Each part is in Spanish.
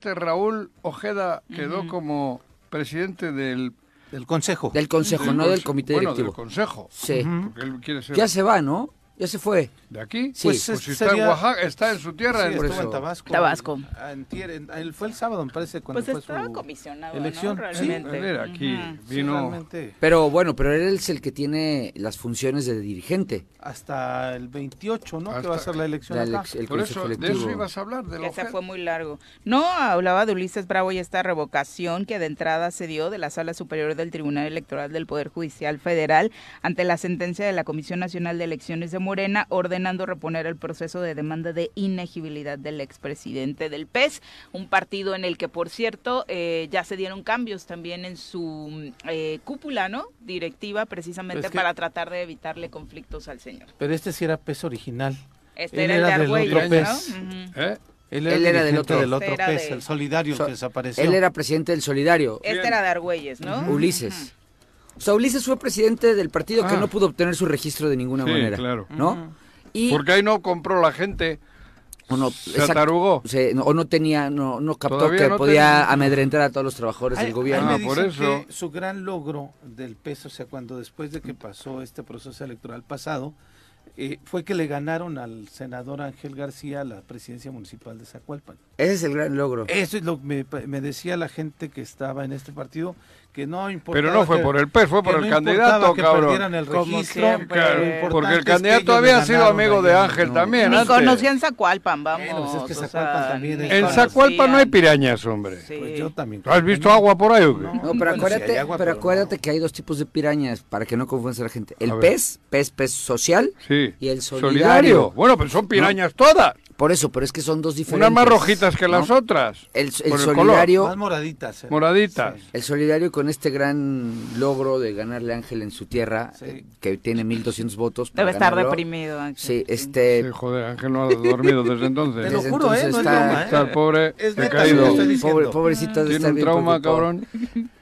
Este Raúl Ojeda quedó como presidente del... Del consejo. Del consejo, no del comité bueno, directivo. del consejo. Sí. Porque él quiere ser... Ya se va, ¿no? Ya se fue. ¿De aquí? Sí. Pues, Pues si es- está en Oaxaca, está en su tierra. Sí, en- estuvo en Tabasco. Tabasco. Antier, en- fue el sábado, me parece, cuando Pues fue estaba su comisionado, elección. ¿no? Sí, Realmente. Él era aquí, vino... realmente, Pero bueno, pero él es el que tiene las funciones de dirigente. hasta el 28, ¿no? Que va a ser la elección La acá. el Por eso, de eso ibas a hablar, de se fue muy largo. No, hablaba de Ulises Bravo y esta revocación que de entrada se dio de la Sala Superior del Tribunal Electoral del Poder Judicial Federal ante la sentencia de la Comisión Nacional de Elecciones de Morena ordenando reponer el proceso de demanda de inegibilidad del expresidente del PES, un partido en el que, por cierto, eh, ya se dieron cambios también en su eh, cúpula, ¿no? Directiva, precisamente Pero es que- para tratar de evitarle conflictos al señor. Pero este sí era peso original. Este Él era el de era del Argüelles, otro ¿no? PES. Ujú. ¿Eh? Él Él era del otro. del otro Era PES, de- el solidario So- que desapareció. Él era presidente del Solidario, Este era de Argüelles, ¿no? Ulises. O sea, Ulises fue presidente del partido que Ah. no pudo obtener su registro de ninguna Sí, manera. claro. ¿No? Y Porque ahí no compró la gente. o no, Se exacto, atarugó. se- no- o no tenía, no, no captó Todavía que no podía tenía. amedrentar a todos los trabajadores Ahí- del gobierno. Ah, por dicen eso. que su gran logro del PES, o sea, cuando después de que pasó este proceso electoral pasado, eh, fue que le ganaron al senador Ángel García la presidencia municipal de Zacualpan. Ese es el gran logro. Eso es lo que me, me decía la gente que estaba en este partido, que no importaba. Pero no fue que- por el PES, fue por el no candidato, que cabrón. perdieran el Como registro, siempre. lo Claro, importante Porque el es que candidato había sido amigo de. Ángel No. también. Ni antes. conocían Zacualpan, vamos. Bueno, pues es que o Zacualpan sea, también es- ni En Zacualpan no hay pirañas, hombre. Sí. Pues yo también. ¿Has visto agua por ahí o qué? No. No, pero acuérdate, hay agua, pero pero acuérdate no. que hay dos tipos de pirañas para que no confundas a la gente. El A pez, pez, pez social Sí. y el solidario. Bueno, pero son pirañas todas. Por eso, pero es que son dos diferentes. Unas más rojitas que las ¿no? otras. El, el por el color. solidario, Más moraditas. eh. Moraditas. Sí. el solidario con este gran logro de ganarle a Ángel en su tierra, Sí. eh, que tiene 1200 votos. para Debe estar ganarlo. deprimido. Ángel. Sí, este Sí, joder, Ángel no ha dormido desde entonces. Te lo Desde juro, ¿eh? No está- broma, ¿eh? Está el pobre Es he neta, caído. lo que estoy diciendo. pobre, pobrecito debe Tiene estar un trauma, preocupado. cabrón.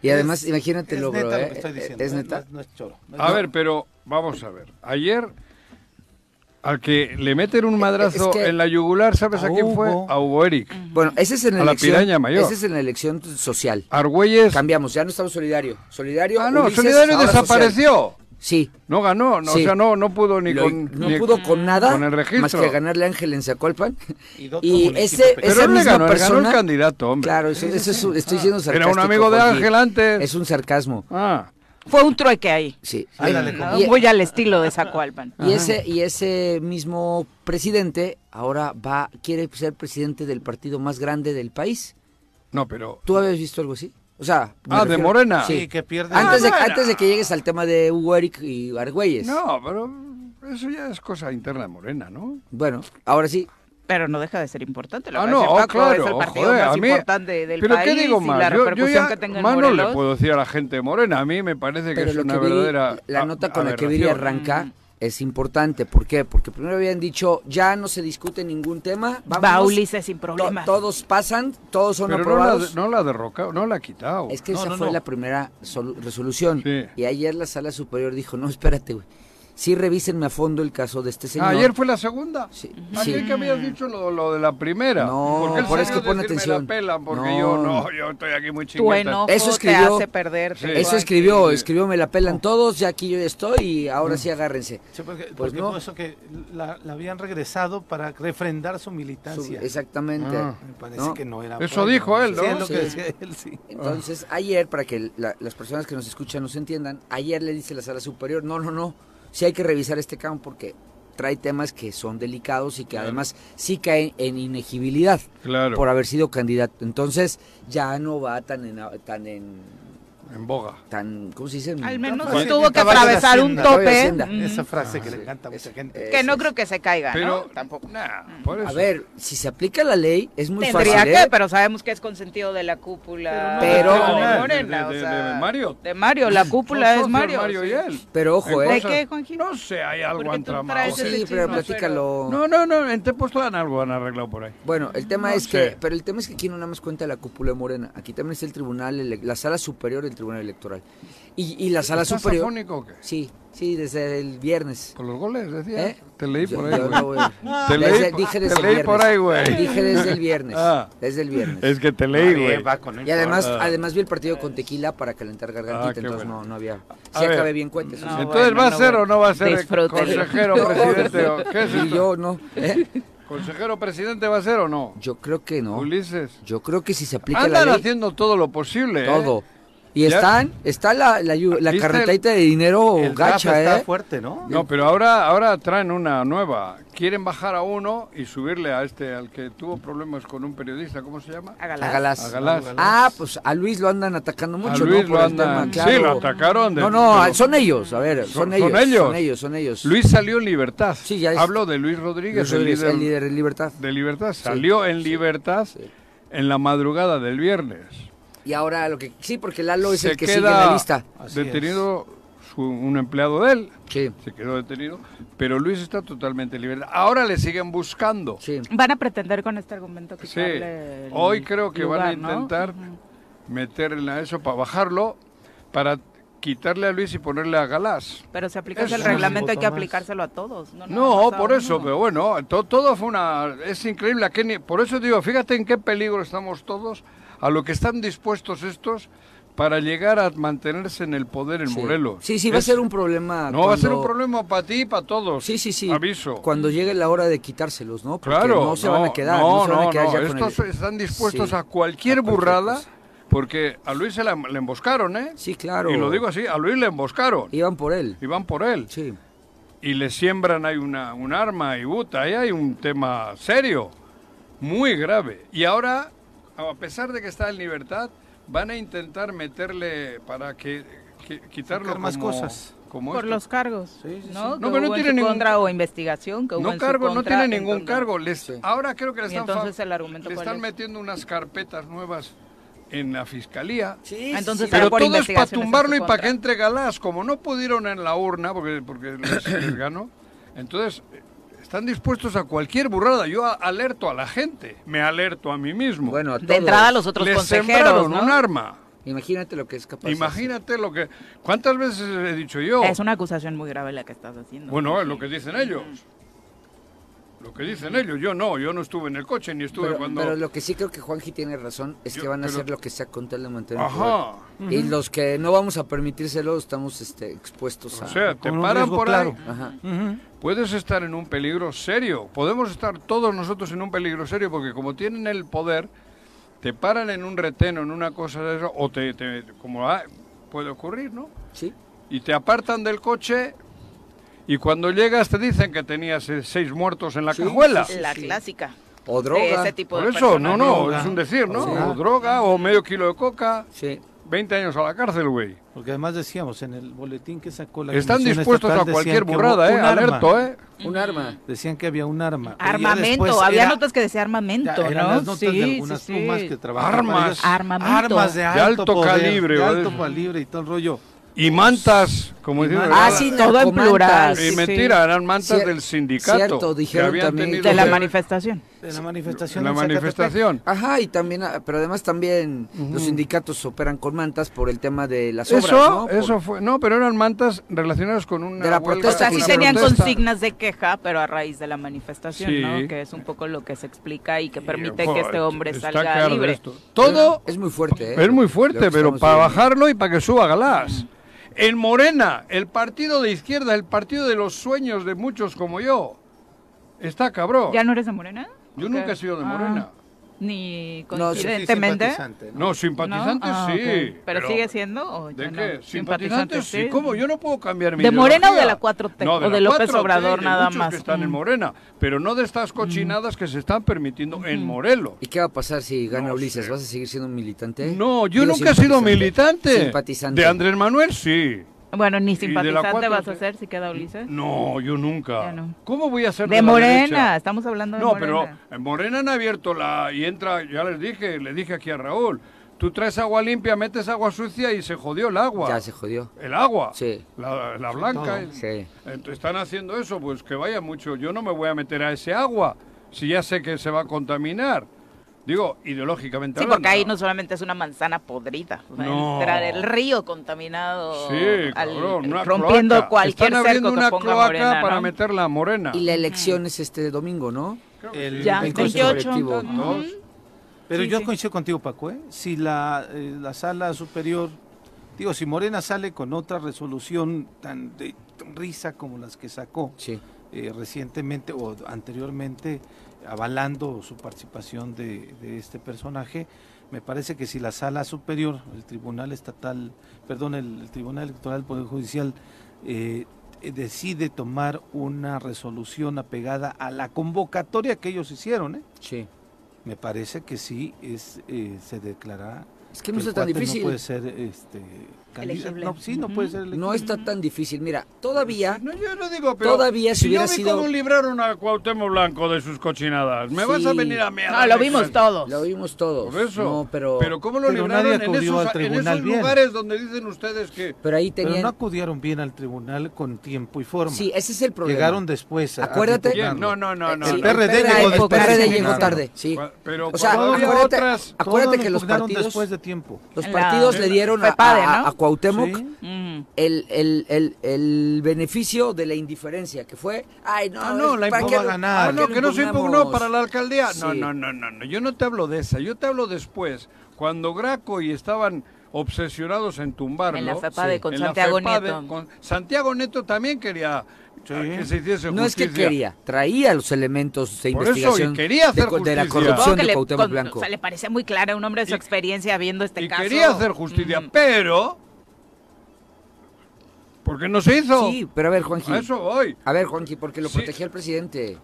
Y además, Es- imagínate el logro, neta lo ¿eh? que estoy diciendo, Es ¿eh? neta. No es, no es choro. No es A choro. ver, pero vamos a ver. Ayer, al que le meten un madrazo Es que- en la yugular, ¿sabes a, A quién fue? A Hugo Eric. Bueno, ese es en la A la elección. piraña mayor. Ese es en la elección social. Argüelles. Cambiamos, ya no estamos solidario. Solidario. Ah, no, Ulises, Solidario social. desapareció. Sí. No ganó, no, Sí. o sea, no, no pudo ni Lo- con. no ni- pudo con nada con el registro. más que ganarle a Ángel en Zacualpan. Y Y ese. Pero esa él le misma ganó, persona, ganó el candidato, hombre. Claro, eso, eso es un- estoy diciendo Era sarcástico. un amigo de. Ángel antes. Es un sarcasmo. Ah, Fue un trueque ahí. Sí. Ándale, como- y, Muy al estilo de Zacualpan. y ese y ese mismo presidente ahora va quiere ser presidente del partido más grande del país. no, pero. ¿Tú habías visto algo así? O sea, Ah, de Morena. Sí, Sí. que pierde. Antes de, Ah, antes de que llegues al tema de Hugo Eric y Argüelles. No, pero eso ya es cosa interna de Morena, ¿no? Bueno, ahora sí. Pero no deja de ser importante. Lo Ah, que no, Paco, claro, es el partido joder, más a mí- importante del Pero país ¿qué digo y más? la Yo, yo ya que tenga en más no le puedo decir a la gente Morena. A mí me parece que Pero es lo una que vi, verdadera. la a- nota con la que Viri arranca es importante. ¿Por qué? Porque primero habían dicho, ya no se discute ningún tema. Vámonos, sin to- problemas. todos pasan, todos son Pero no la, aprobados. no la ha derrocado, no la ha quitado. Es que No, esa no, fue no. la primera solu- resolución. Sí. Y ayer la sala superior dijo, no, espérate, güey. Sí revísenme a fondo el caso de este señor. Ah, ayer fue la segunda. Sí, ¿A sí. qué que habías dicho lo, lo de la primera? No, por salió eso a pon decirme atención. la pelan porque No. yo no, yo estoy aquí muy enojo Eso te escribió- hace perder. Sí. Eso escribió, Sí. escribió, me la pelan todos, ya aquí yo ya estoy y ahora sí agárrense. Sí, porque, Pues porque no. por eso que la, la habían regresado para refrendar su Su- militancia. exactamente. Ah. Me parece ¿no? que no era. Eso por ahí, dijo él, Sí, ¿no? es lo que decía él, sí. Entonces, ayer, para que la- las personas que nos escuchan nos entiendan, ayer le dice la sala superior, no, no, no, sí hay que revisar este campo porque trae temas que son delicados y que además sí caen en inegibilidad Claro, por haber sido candidato. Entonces, ya no va tan en, tan en, en boga. tan, ¿cómo se dice? Al menos Pues sí, tuvo que atravesar un tope. Ujú. Esa frase que sí. le encanta a mucha gente. Que no creo que se caiga, Pero, ¿no? Tampoco. Nah, por eso. A ver, si se aplica la ley, es muy Tendría fácil. que, ¿eh? pero sabemos que es consentido de la cúpula. Pero- de Pero- Morena, de- o de- sea, de Mario. De Mario, la cúpula es Mario. Mario y sí. él. Pero ojo, ¿eh? ¿De qué, Juanji? No sé, hay algo entramado. Sí, pero platícalo. No, no, no, en Tepoztlán algo han arreglado por ahí. Bueno, el tema No es que, pero el tema es que aquí no nada más cuenta la cúpula de Morena, aquí también está el tribunal, la sala superior del Tribunal Electoral. Y, y la sala ¿Estás superior... afónico o qué? Sí, sí, desde el viernes. ¿Con los goles, decía? ¿Eh? Te leí por ahí, güey. Te Desde- leí, dije te desde el leí viernes. por ahí, güey. Dije desde el viernes. Ah. Desde el viernes. Es que te leí, güey. Y además, Ah. además vi el partido con tequila para calentar gargantita, Ah, entonces bueno. no, no había. Sí ver. acabé bien cuentes. No, Entonces, bueno, ¿va a no, ser o no va a ser consejero presidente? o ¿Qué es Y yo no. ¿eh? ¿Consejero presidente va a ser o no? Yo creo que no. Ulises. Yo creo que si se aplica la Andan ley, haciendo todo lo posible. ¿eh? Y Ya- están, está la, la, yu- la ¿Viste carretita de dinero El gacha, está ¿eh? fuerte, ¿no? No, pero ahora, ahora traen una nueva. Quieren bajar a uno y subirle a este, al que tuvo problemas con un periodista, ¿cómo se llama? A Hágala. Galás. A Galás. Ah, pues a Luis lo andan atacando mucho, a Luis ¿no? lo Por el andan. tema, claro. Sí, lo atacaron. de- No, no, pero- son ellos, a ver, son, Son- ellos, son ellos. Son ellos, son ellos. Luis salió en libertad. Sí, ya es- Hablo de Luis Rodríguez, Luis el, líder el líder en libertad. de libertad. Salió en libertad Sí. en la madrugada del viernes. Y ahora lo que... Sí, porque Lalo es Se el que sigue queda en la lista. Así detenido su- un empleado de él. Sí, Se quedó detenido. Pero Luis está totalmente en libertad. Ahora le siguen buscando. sí. Van a pretender con este argumento Sí, quitarle el hoy creo que van a lugar, ¿no? intentar Ujú. meterle a eso para bajarlo, para quitarle a Luis y ponerle a Galás. Pero si aplicas Eso el reglamento hay que aplicárselo a todos. No, No, a por uno. eso, pero bueno, to- todo fue una... Es increíble, a qué ni- por eso digo, fíjate en qué peligro estamos todos, a lo que están dispuestos estos para llegar a mantenerse en el poder en sí. Morelos. Sí, sí, va a ser un problema. No, va a ser un problema para ti y para todos. Sí, sí, sí. Aviso. Cuando llegue la hora de quitárselos, ¿no? Porque Claro, no se van a quedar, no, se van a quedar ya con estos el- están dispuestos Sí, a cualquier a burrada, cosa. porque a Luis se la- le emboscaron, ¿eh? Sí, claro. Y lo digo así, a Luis le emboscaron. Iban por él. Y van por él. Sí. Y le siembran ahí una, un arma y buta, ahí hay un tema serio, muy grave. Y ahora, a pesar de que está en libertad, van a intentar meterle para que, que- quitarlo Sacar más como- cosas. como Por esto. los cargos, Sí, sí, ¿no? sí. No, pero no tiene ningún- contra o investigación que hubo No cargo, no tiene ningún entonces- cargo. Les, Sí. Ahora creo que le están, entonces el argumento le están es? metiendo unas carpetas nuevas en la fiscalía. Sí, Entonces, Pero por todo es para tumbarlo y para que entre Galás. Como no pudieron en la urna, porque, porque les, les ganó, entonces están dispuestos a cualquier burrada. Yo alerto a la gente, me alerto a mí mismo. Bueno, a De entrada los otros Les consejeros, sembraron ¿no? un arma. Imagínate lo que es capaz. de Imagínate lo que... ¿Cuántas veces he dicho yo? Es una acusación muy grave la que estás haciendo. Bueno, es lo que dicen ellos. Lo que dicen ellos. Yo no, yo no estuve en el coche ni estuve Pero, cuando... pero lo que sí creo que Juanji tiene razón es Yo- que van a pero- hacer lo que sea con tal de mantener el Ajá. Y los que no vamos a permitírselo estamos este, expuestos a... O sea, te paran por claro. ahí. Ajá. Puedes estar en un peligro serio. Podemos estar todos nosotros en un peligro serio porque como tienen el poder, te paran en un reteno, en una cosa de eso, o te, te- como ah, puede ocurrir, ¿no? Sí. Y te apartan del coche y cuando llegas te dicen que tenías eh, seis muertos en la Sí, cajuela. sí, La clásica. O de droga. ese tipo Por de eso, personas. no, no, Droga. es un decir, ¿no? Sí. O droga o medio kilo de coca, Sí. 20 años a la cárcel, güey. Porque además decíamos en el boletín que sacó la Están dispuestos a cualquier burrada, ¿eh? un arma. Alerto, ¿eh? Un arma. Decían que había un arma. Armamento, había era- notas que decía armamento, ya eran ¿no? las notas de algunas sí, plumas sí. que trabajan Armas. Armamento. Armas de De alto, alto poder, calibre, de alto calibre y todo el rollo. Y mantas, como Y dicen. mantas. Ah, sí, Todo en plural. Y sí, mentira, eran mantas del sindicato. cierto, dijeron también. tenido De la manifestación. De la manifestación. La manifestación. Ajá, y también, ah, pero además también los sindicatos operan con mantas por el tema de las obras, Eso, ¿no? Por- eso fue. No, pero eran mantas relacionadas con una. De la huelga, protesta, sí tenían protesta. consignas de queja, pero a raíz de la manifestación, Sí. ¿no? Que es un poco lo que se explica y que permite que este hombre salga libre. esto. Todo Es muy fuerte, ¿eh? es muy fuerte, pero para bajarlo y para que suba Galás. En Morena, el partido de izquierda, el partido de los sueños de muchos como yo, está cabrón. ¿Ya no eres de Morena? Yo ¿O nunca he sido de Ah, Morena. Ni No, sí, sí, coincidentemente. simpatizante, ¿no? No, simpatizantes ¿No? Ah, sí. ¿Pero, sigue siendo o ¿De qué? no? ¿Simpatizantes? Sí. ¿Cómo? Yo no puedo cambiar mi ¿De Morena o de la 4T? No, ¿O de López 4T, Obrador de nada más? que están en Mm. Morena, pero no de estas cochinadas que se están permitiendo en Morelos. ¿Y qué va a pasar si gana No Ulises? sé. ¿Vas a seguir siendo un militante? No, yo Digo, nunca he sido militante. Simpatizante. De Andrés Manuel, sí. Bueno, ni de la simpatizante 4T. vas a ser si queda Ulises. No, yo nunca. Ya no. ¿Cómo voy a ser de, De Morena, estamos hablando de No, Morena. pero en Morena han abierto la... Y entra, ya les dije, le dije aquí a Raúl, tú traes agua limpia, metes agua sucia y se jodió el agua. Ya se jodió. El agua. Sí. La, la blanca. todo. Sí. Entonces, están haciendo eso, pues que vaya mucho. Yo no me voy a meter a ese agua si ya sé que se va a contaminar. Digo, ideológicamente Sí, hablando, porque ahí ¿no? solamente es una manzana podrida, No. entrar el río contaminado, Sí, al- cabrón, una rompiendo cloaca. cualquier Están abriendo cerco que una ponga cloaca Morena, para ¿no? meterla a Morena. Y la elección es este domingo, ¿no? El- Ya, el Consejo 28. Directivo. Ujú. Pero Sí, yo sí. coincido contigo, Paco, ¿eh? Si la, eh, la sala superior, digo, si Morena sale con otra resolución tan de tan risa como las que sacó Sí. eh, recientemente o anteriormente, avalando su participación de, de este personaje, me parece que si la sala superior, el Tribunal Estatal, perdón, el, el Tribunal Electoral del Poder Judicial, eh, eh, decide tomar una resolución apegada a la convocatoria que ellos hicieron, ¿eh? Sí. Me parece que sí es eh, se declarará. Es que no el está tan difícil. No puede ser este. Elegible. No, sí, no Ujú. puede ser elegible. No está tan difícil. Mira, todavía No, yo no digo, pero Todavía si si hubiera yo vi sido- cómo libraron a Cuauhtémoc Blanco de sus cochinadas, ¿me vas a venir a mí a No, lo vimos todos. lo vimos todos. Por eso. No, pero, ¿cómo lo Pero libraron nadie en esos, al en esos bien. lugares donde dicen ustedes que... pero ahí Pero tenían. no acudieron bien al tribunal con tiempo y forma. Sí, ese es el problema. Llegaron después. a- Acuérdate-. No, no, no, no. Sí, el. PRD llegó después PRD llegó tarde, sí. Pero O sea, acuérdate, otras... Acuérdate que los partidos, después de tiempo. los partidos le dieron a, a Cuauhtémoc Sí. El, el, el, el beneficio de la indiferencia, que fue, ay, no, Ah, no, la ¿para impu- qué va a ganar. Ah, no, que no se impugnó para la alcaldía. No, Sí. no, no, no, no. Yo no te hablo de esa. Yo te hablo después. Cuando Graco y estaban obsesionados en tumbarlo. En la FEPADE con en la Santiago FEPADE, Nieto. con- Santiago Neto también quería Sí. que se hiciese No es que quería, traía los elementos de Por eso, investigación quería hacer de, la justicia. corrupción que de le, Cuauhtémoc con- Blanco. o sea, le parecía muy clara a un hombre de su Y- experiencia viendo este y caso. quería hacer justicia, pero... ¿Por qué no se hizo? Sí, pero a ver, Juanji. A eso voy. A ver, Juanji, porque lo Sí. protegía el presidente.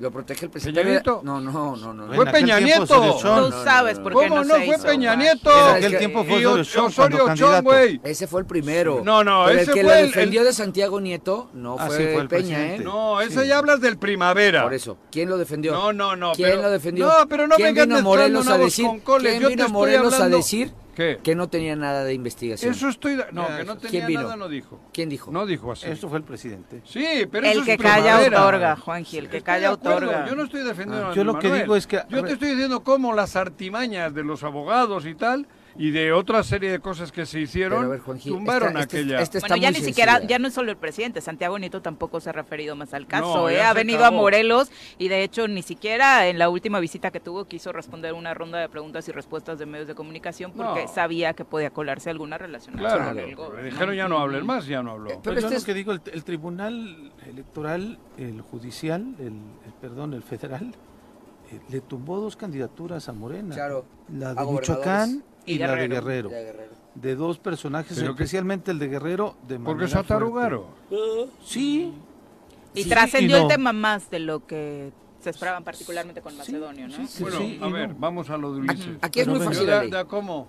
Lo protegía el presidente. ¿Peña Nieto? No, no, no, no. Fue Peña Nieto. Tú sabes por qué ¿Cómo no, no? se Fue hizo, Peña. Nieto. En aquel que- tiempo fue Osorio Chong güey. Ese fue el primero. No, no, Pero ese el que fue lo defendió el- de Santiago Nieto no Ah, fue, sí, fue el Peña, presidente. ¿eh? No, ese Sí. ya hablas del primavera. Por eso. ¿Quién lo defendió? No, no, no. ¿Quién pero- lo defendió? No, pero no ¿Quién vengan vino Morelos a decir? ¿Quién vino Morelos a decir ¿Qué? que no tenía nada de investigación? Eso estoy... de- No, que no ¿quién tenía vino? nada no dijo. ¿Quién dijo? No dijo así. Esto fue el presidente. Sí, pero eso El es que calla primavera. otorga, Juanji, el que Estoy calla de acuerdo, otorga. Yo no estoy defendiendo Ah, a yo lo que Manuel. digo es que- Yo te estoy diciendo cómo las artimañas de los abogados y tal, y de otra serie de cosas que se hicieron, Pero a ver, Juanji, tumbaron esta- este- aquella... este está Bueno, ya ni siquiera, ya no es solo el presidente, Santiago Nieto tampoco se ha referido más al caso, No, ¿eh? ha venido a. Morelos y de hecho ni siquiera en la última visita que tuvo quiso responder una ronda de preguntas y respuestas de medios de comunicación porque No. sabía que podía colarse alguna relacionada Claro, con el gobierno. dijeron ya no hablen más, ya no habló. Pero Pero yo este lo es- que digo, el, el tribunal electoral, el judicial, el, el- perdón, el federal, eh, le tumbó dos candidaturas a Morena. Claro. La A de gobernadores. Michoacán y, Y la de Guerrero. Guerrero. Guerrero. De dos personajes, Pero que- especialmente el de Guerrero, de Porque atarugaron. fuerte. Sí. Y Sí, trascendió y no. el tema más de lo que se esperaban particularmente con Macedonio, ¿no? sí, sí. Bueno, Sí, a ver, no. vamos a lo de Ulises. Aquí es Pero muy fácil ¿Cómo?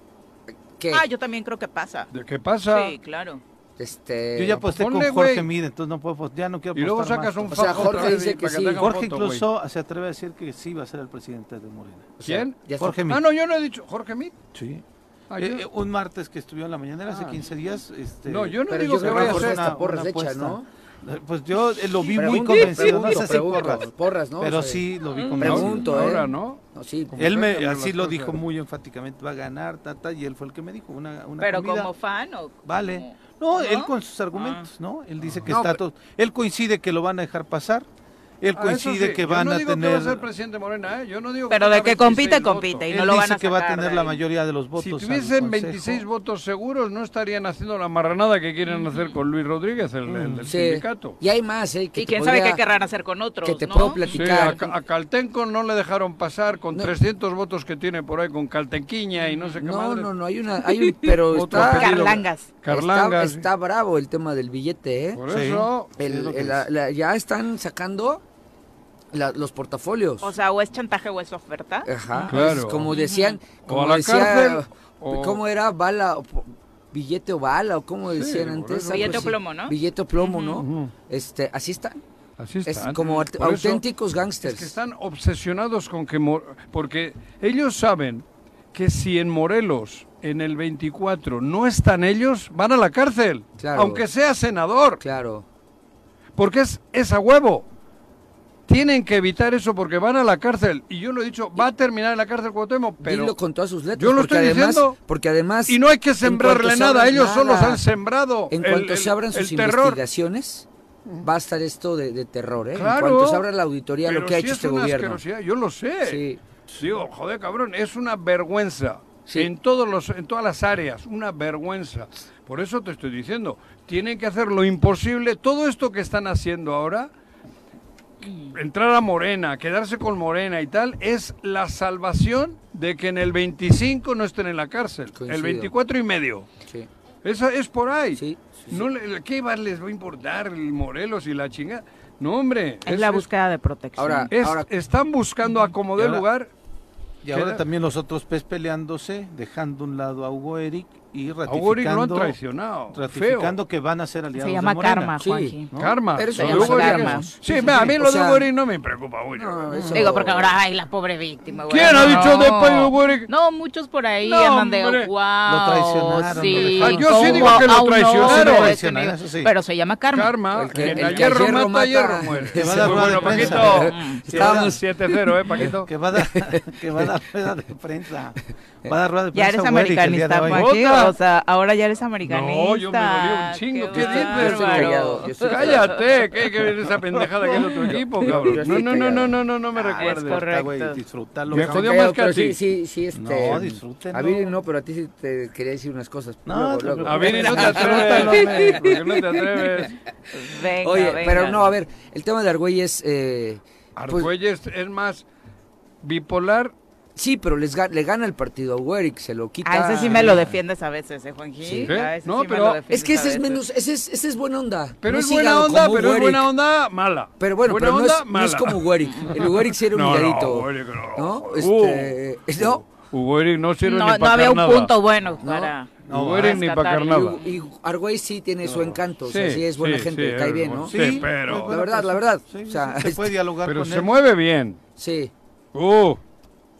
¿Qué? Ah, yo también creo que pasa. ¿De qué pasa? Sí, claro. Este, Yo ya aposté ponle, con Jorge. Mide, entonces no puedo apostar, ya no quiero Y luego apostar sacas más. un O sea, Jorge dice que sí. Jorge incluso se atreve a decir que sí va a ser el presidente de Morena. o sea, ¿Quién? está- Jorge Mide. Ah, no, yo no he dicho. ¿Jorge Mit? Sí. Ah, Eh, eh, un martes que estuvo en la mañana hace Ah. 15 días. Este, No, yo no Pero digo yo que vaya a ser. una hechas, apuesta. ¿no? Eh, Pues yo eh, lo vi muy Pregunto, convencido, no pregunto, sé si pregunto. porras, Porras, ¿no? pero O sea, sí lo vi convencido. Pregunto, ¿eh? Ahora, ¿no? no, sí. Él me, así lo dijo muy enfáticamente, va a ganar, tata, y él fue el que me dijo, una, una Pero comida. como fan o Vale. No, ¿No? él con sus argumentos, ¿no? Él dice que No, está todo... Él coincide que lo van a dejar pasar, él Ah, coincide sí, que yo van no a digo tener... Que va a ser presidente Morena, ¿eh? Yo no digo Pero tenga de que 26 compite, compite. Y él no lo van dice a que va a sacar tener la mayoría de los votos Si tuviesen Consejo. 26 votos seguros, no estarían haciendo la marranada que quieren hacer con Luis Rodríguez, el, el del Sí. sindicato. Y hay más, ¿eh? Que Y quién sabe qué querrán hacer con otros, que te ¿no? puedo Sí, platicar. a, Ca- a Caltenco no le dejaron pasar con No. 300 votos que tiene por ahí con Caltenquiña y no sé qué No, madre. no, no, hay una, hay un, pero está. Carlangas. Carlangas. Está, está bravo el tema del billete, ¿eh? Por Sí. eso, Sí, El- es lo que el- la- dice. la- ya están sacando la- los portafolios. O sea, o es chantaje o es oferta. Ajá. Claro. es como decían, O como a la decía, cárcel, o- ¿cómo era? Bala, o billete o bala, o como decían antes. Billete o plomo, ¿no? Billete o plomo, ¿no? Este, así están. así Es está. como aut- Por eso, auténticos Es gángsters. que están obsesionados con que... Mor- Porque ellos saben que si en Morelos, en el 24, no están ellos, van a la cárcel. Claro. Aunque sea senador. Claro. Porque es, es a huevo. Tienen que evitar eso porque van a la cárcel. Y yo lo he dicho, va a terminar en la cárcel Cuauhtémoc, pero... Dilo con todas sus letras. Yo lo estoy además, diciendo. Porque además... Y no hay que sembrarle se nada, ellos solos nada. han sembrado En el- cuanto el- se abran sus investigaciones, va a estar esto de, de terror, ¿eh? Claro. En cuanto se abra la auditoría, lo que ha hecho es este una gobierno. Yo lo sé. Sí. Digo, joder, cabrón, es una vergüenza. Sí. En, todos los, en todas las áreas, una vergüenza. Por eso te estoy diciendo, tienen que hacer lo imposible. Todo esto que están haciendo ahora, entrar a Morena, quedarse con Morena y tal, es la salvación de que en el 25 no estén en la cárcel. El Coincido. 24 y medio. Sí. Esa es por ahí. Sí, sí, No le- ¿Qué va- les va a importar el Morelos y la chingada? No, hombre. Es, la búsqueda de protección. Ahora- es- ahora- están buscando acomodar lugar. Y ahora Queda- también los otros pez peleándose, dejando a un lado a Hugo Eric y Eric lo han ratificando, traicionado. ratificando que van a ser aliados Se llama de karma, Sí. Juanji. ¿no? Karma. Pero eso Lo es- Sí, Sí, sí, a sí. mí lo de Eric no me preocupa mucho. No, eso- Digo, porque ahora, ay, la pobre víctima. güey. ¿Quién ha dicho de Payo Hugo Eric? No, muchos por ahí No, andan de hombre. wow. Lo traicionaron, Sí, no Ah, yo sí ¿cómo digo que lo traicionaron. ese Traicionaron, eso sí. Pero se llama karma. Karma. El que- el el hierro a hierro mata, hierro mata. muere. Que va a dar bueno. Paquito. Estábamos- 7-0, ¿eh, Paquito? Que va a dar, que va a dar rueda de prensa. Va a dar rueda de Ya prensa eres día de americanista. Otra. O sea, ahora ya eres americanista. No, yo me dolió un chingo. ¿Qué dices, callado, yo estoy Cállate, ¿qué que ver esa pendejada que es otro equipo, cabrón? No, no, no, no, no, no, no me Ah, es recuerdes. correcto. Está, güey, disfrútalo. Me jodió más que pero a ti. sí, sí, sí, este... No, disfrútenlo. A Viri no, pero a ti sí te quería decir unas cosas. No, luego, te luego. A Viri no te atreves. hombre. ¿Por qué no te atreves? Venga, Oye, venga. pero no, a ver, el tema de Argüelles... Eh, pues, Argüelles es más bipolar. Sí, pero les ga- le gana el partido a Eric, se lo quita... A ese sí me lo defiendes a veces, ¿eh, Juanji? Sí. A ese No, sí pero- Es que ese es menos, ese es, ese es buena onda. Pero No es buena onda, pero es buena onda mala. Pero bueno, buena pero no es, no es mala. como Eric. El Eric sí era un No, Eric no. ¿no? Uh. Este, no. Eric no sirve No, ni no para había un punto bueno No. para. No, Eric ni para carnada. Y, y sí tiene su encanto, o sea, Sí, sí es buena sí, gente, sí, cae bien. ¿no? Sí, pero- La verdad, la persona. verdad. Sí, O sea, sí, se puede dialogar Pero con se él. mueve bien. Sí. Uh,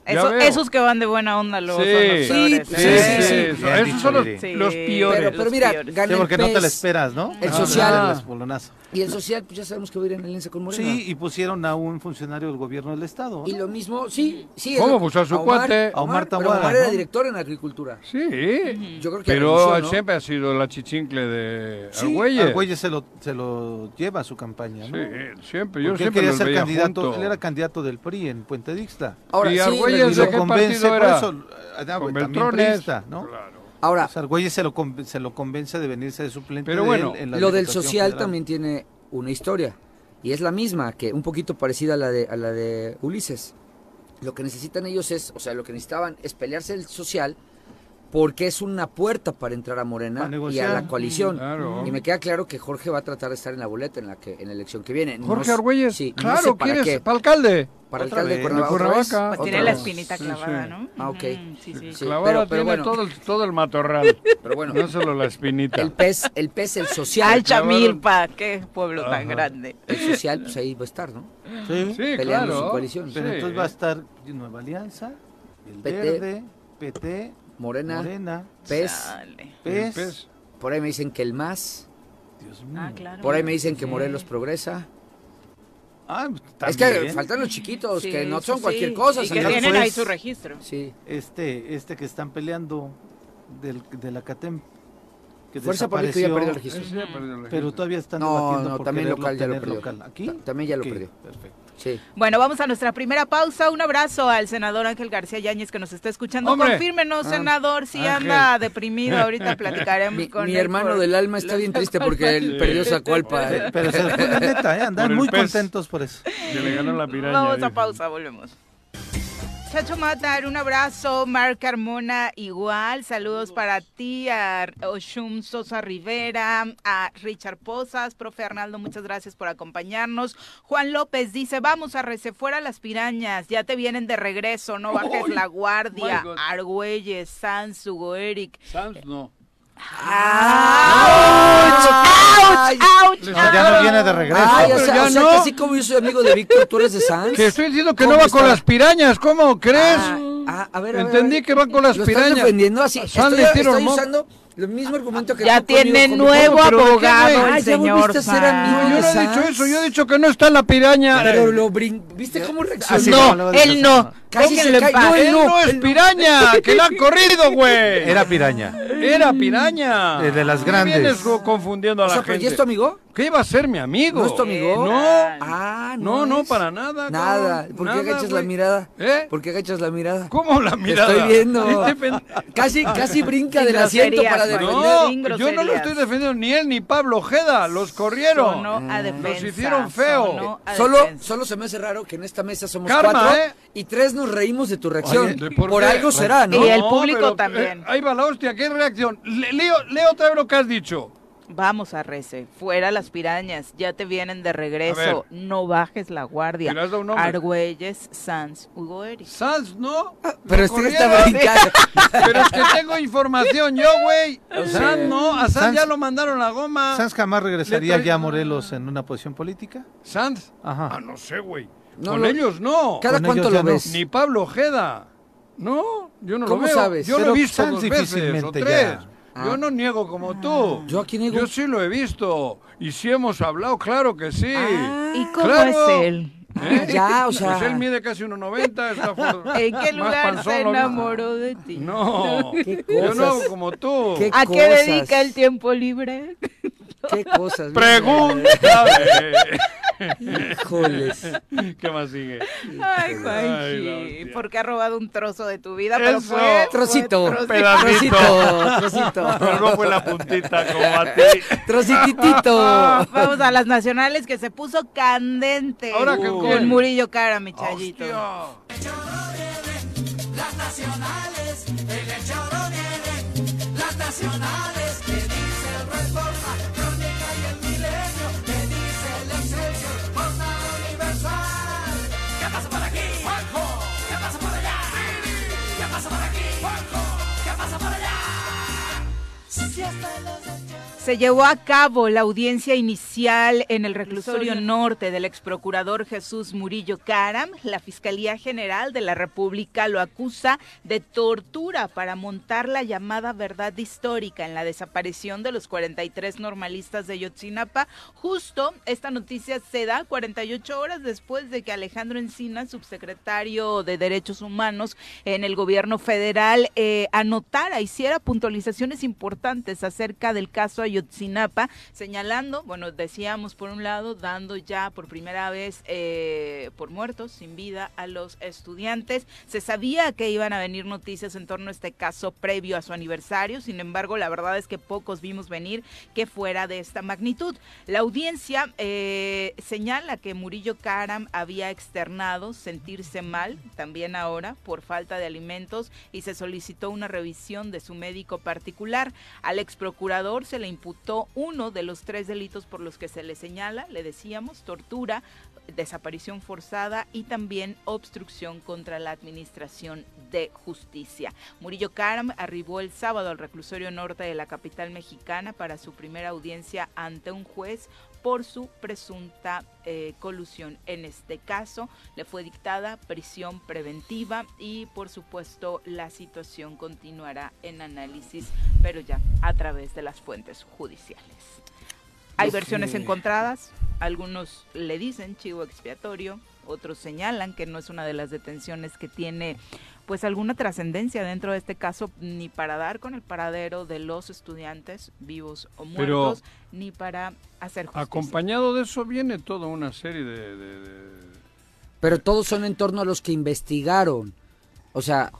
Eso- esos que van de buena onda luego Sí. son los Sí, peores, sí, Sí, sí, sí. Esos son los, los peores. Pero, pero mira, Sí, porque el no te la esperas, ¿no? El Ah, social. el espolonazo. Y el social, pues ya sabemos que va a ir en alianza con Morena. Sí, y pusieron a un funcionario del gobierno del estado. ¿no? Y lo mismo, sí, sí. ¿Cómo? es- Pues a su Omar- cuate. A Omar pero Taboada, Omar era ¿no? director en agricultura. Sí. Yo creo que Pero renunció, ¿no? siempre ha sido la chichincle de Sí, Argüelles. Argüelles se lo, se lo lleva a su campaña, ¿no? Sí, siempre. Yo Porque él siempre quería los ser veía candidato, juntos. él era candidato del PRI en Puente Dixta. Ahora, Y sí, Argüelles Y ¿de lo qué convence, partido por era? eso, ah, Con también Beltrones. ¿no? Claro. Ahora, O sea, Argüelles se lo, conven- se lo convence de venirse de suplente Pero de bueno, él en la lo del social Federal. también tiene una historia. Y es la misma, que un poquito parecida a la de, a la de Ulises. Lo que necesitan ellos es, o sea, lo que necesitaban es pelearse el social porque es una puerta para entrar a Morena y a la coalición. Claro. Y me queda claro que Jorge va a tratar de estar en la boleta en la que en la elección que viene. No Jorge sé- Argüelles. Sí, no claro, sé para ¿quieres? qué. ¿Para alcalde? Para Otra alcalde de vez. Cuernavaca. De. Pues tiene la espinita clavada, sí. ¿no? Ah, ok. Sí, sí. Sí. Clavada pero- pero tiene bueno. todo, el, todo el matorral. Pero bueno, no solo la espinita. el pez, el pez, el social. Alchamilpa, qué pueblo Ajá. tan grande. El social, pues ahí va a estar, ¿no? Sí, Sí, peleando claro. su coalición. pero Sí. entonces va a estar Nueva Alianza, el PT, Verde, PT, Morena, Morena, pez. PES. Por ahí me dicen que el más. Dios mío. Ah, claro. Por ahí me dicen que Sí. Morelos progresa. Ah, pues, Es que faltan los chiquitos, Sí, que no son sí. cualquier cosa. Y que tienen ahí su registro. Sí. Este, este que están peleando del, de la CATEM. Que Fuerza Pública ya perdió el registro. Pero todavía están No, debatiendo no, por también local ya lo perdió. local. ¿Aquí? Ta- también ya lo perdió. Perfecto. Sí. Bueno, vamos a nuestra primera pausa. Un abrazo al senador Ángel García Yáñez que nos está escuchando. ¡Hombre! Confírmenos, Ah, senador, si Ángel. anda deprimido. Ahorita platicaremos Mi, con mi él hermano por del alma está bien triste porque él perdió Zacualpa. Eh, Pero se fue la neta, ¿eh? Andan muy pez. contentos por eso. Que le ganó la piraña. Vamos a pausa, volvemos. Chacho Matar, un abrazo. Marc Carmona, igual. Saludos para ti, a Oshum Sosa Rivera, a Richard Posas, profe Arnaldo, muchas gracias por acompañarnos. Juan López dice, vamos a rece fuera las pirañas, ya te vienen de regreso, no bajes la guardia. God. Argüelles, Sanz, Hugo Eric. Sanz no. ¡Auch! Les- No, ya no viene de regreso. Ay, o sea, ya o sea no. que así como yo soy amigo de Víctor, tú eres de Sanz. Que estoy diciendo que ¿Cómo no va con está? las pirañas, ¿cómo crees? Ah, ah, a ver, a ver, a Entendí ver. que va con las Lo pirañas. estás defendiendo así. A Sanz Estoy, le tiro estoy mo- usando, El mismo argumento que Ya tú conmigo, tiene conmigo. nuevo ¿Pero de qué, abogado el Ah, ya señor volviste a ser amigo No, yo no he dicho eso, yo he dicho que no está la piraña. Pero lo brin... ¿Viste cómo reaccionó? No, lo dijo él no. Casi se paz. No, Él no es piraña, que la han corrido, güey. Era piraña. Era piraña. Eh, de las ¿Qué grandes. vienes co- confundiendo a O la sea, ¿pero gente. ya es tu amigo? ¿Qué iba a ser mi amigo? ¿No es tu amigo? No. Ah, No, no, es. para nada. Nada. ¿Por qué nada, agachas la mirada? ¿Eh? ¿Por qué agachas la mirada? ¿Cómo la Te mirada? estoy viendo. Casi, casi brinca del asiento para defender. No, yo no lo estoy defendiendo ni él ni Pablo Ojeda, los corrieron. Sonó a defensa, hicieron feo. sonó a Solo, solo se me hace raro que en esta mesa somos Karma, cuatro ¿eh? y tres nos reímos de tu reacción. Oye, ¿de por algo será, ¿no? Y el público pero, también. eh, ahí va la hostia, ¿qué reacción? Le- leo, leo otra vez lo que has dicho. Vamos a Rece, fuera las pirañas, ya te vienen de A regreso, no bajes la guardia. Pero. Argüelles, Sanz, Hugo Eric. Sanz, ¿no? Pero corrieron. está brincando. Pero es que tengo información yo, güey. Sanz no, a Sanz Sanz- ya lo mandaron la goma. ¿Sanz jamás regresaría ya a Morelos en una posición política? Sanz. Ajá. Ah, no sé, güey. No Con lo- ellos no. ¿Cada Con cuánto lo ves? Ni Pablo Ojeda. No, yo no ¿Cómo lo veo. sabes? Yo lo Pero he visto dos veces o tres. Ah. Yo no niego como tú. Yo aquí niego. Yo sí lo he visto. Y sí hemos hablado, claro que sí. Ah. ¿Y cómo Claro. es él? ¿Eh? Ya, o sea. Pues él mide casi 1,90. Está ¿En qué lugar panzón, se lo- enamoró de ti? No, Qué yo no hago como tú. Qué ¿A qué dedica el tiempo libre? Qué cosas. Pregúntale. Híjoles. ¿Qué más sigue? Ay, Juanji, porque ha robado un trozo de tu vida, pero Eso. fue... fue Trocito. Pedacito. Trocito. Trocito. Pero no fue la puntita como a ti. Trocititito. Vamos a las nacionales que se puso candente. Ahora que con con- Murillo Cara, mi chayito. Hostia. fellow Se llevó a cabo la audiencia inicial en el reclusorio norte del ex procurador Jesús Murillo Caram. La Fiscalía General de la República lo acusa de tortura para montar la llamada verdad histórica en la desaparición de los 43 normalistas de Yotzinapa. Justo esta noticia se da 48 horas después de que Alejandro Encina, subsecretario de Derechos Humanos en el gobierno federal, eh, anotara, hiciera puntualizaciones importantes acerca del caso Ayotzinapa, señalando, bueno, decíamos por un lado, dando ya por primera vez eh, por muertos, sin vida, a los estudiantes. Se sabía que iban a venir noticias en torno a este caso previo a su aniversario, sin embargo, la verdad es que pocos vimos venir que fuera de esta magnitud. La audiencia eh, señala que Murillo Karam había externado sentirse mal, también ahora, por falta de alimentos y se solicitó una revisión de su médico particular. Al ex procurador se le uno de los tres delitos por los que se le señala, le decíamos, tortura, desaparición forzada y también obstrucción contra la administración de justicia. Murillo Karam arribó el sábado al reclusorio norte de la capital mexicana para su primera audiencia ante un juez por su presunta eh, colusión. En este caso le fue dictada prisión preventiva y por supuesto la situación continuará en análisis, pero ya a través de las fuentes judiciales. Hay versiones encontradas, algunos le dicen chivo expiatorio, otros señalan que no es una de las detenciones que tiene pues alguna trascendencia dentro de este caso ni para dar con el paradero de los estudiantes vivos o Pero- muertos ni para hacer justicia. Acompañado de eso viene toda una serie de... de- de- Pero todos son en torno a los que investigaron. O sea,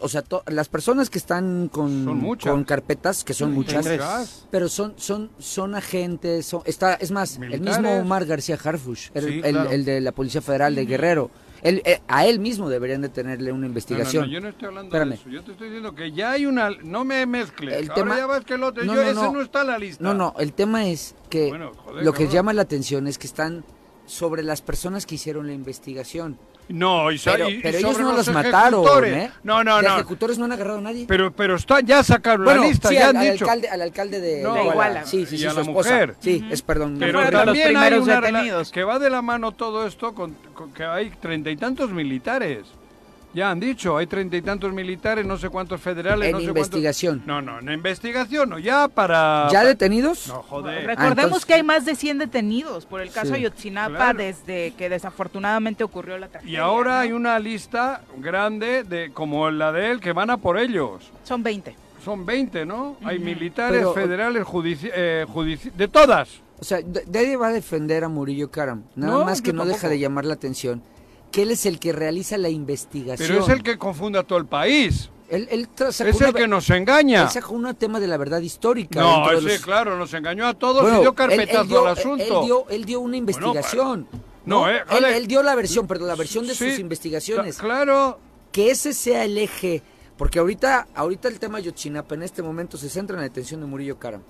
o sea to- las personas que están con, con carpetas, que son muchas, Muchas. pero son son son agentes, son, está es más, el mismo Omar García Harfush, el, Sí, el- claro. el de la Policía Federal de Guerrero, él, eh, a él mismo deberían de tenerle una No, no, investigación. no, yo no estoy hablando Espérame. de eso. Yo te estoy diciendo que ya hay una... No me mezcles. El Ahora tema- ya ves que el otro... No, yo, no, ese no. no está en la lista. No, no, el tema es que Bueno, joder, lo que cabrón. llama la atención es que están sobre las personas que hicieron la investigación. No, y, Pero, y- y pero ellos no los mataron. ¿eh? No, no, De no. ejecutores no han agarrado a nadie. Pero, pero está, ya sacaron bueno, la lista, sí, ya al, han al dicho. alcalde, al alcalde de, No, de Iguala. Sí, sí, Y sí, a su la esposa. mujer. Sí, es perdón. Pero de los también hay una que va de la mano todo esto con, con que hay treinta y tantos militares. Ya han dicho, hay treinta y tantos militares, no sé cuántos federales. En no sé investigación. Cuántos... No, no, en investigación, no, ya para... ¿Ya detenidos? No, joder. Recordemos Ah, entonces- que hay más de 100 detenidos por el caso Sí. Ayotzinapa Claro. desde que desafortunadamente ocurrió la tragedia. Y ahora ¿no? hay una lista grande, de como la de él, que van a por ellos. Son 20. Son 20, ¿no? Hay militares, Pero- federales, judici eh, judici- de todas. O sea, de- nadie va a defender a Murillo Karam. Nada No, más que no deja de llamar la atención. Que él es el que realiza la investigación. Pero es el que confunde a todo el país. Él, él sacó Es el que nos engaña. Él sacó un tema de la verdad histórica. No, de sí, los- claro, nos engañó a todos Bueno, y dio carpetazo él dio- al asunto. Él dio, él dio una investigación. no, eh, él, dio la versión, perdón, la versión de Sí, sus investigaciones. cla- Claro, Que ese sea el eje. Porque ahorita, ahorita el tema Yotzinapa en este momento se centra en la detención de Murillo Karam.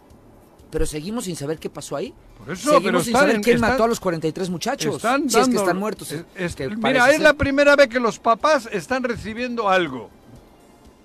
Pero seguimos sin saber qué pasó ahí. Por eso, pero seguimos sin saber quién están- mató a los 43 muchachos. están si es que están muertos. es- es- que mira, es la primera vez que los papás están recibiendo algo.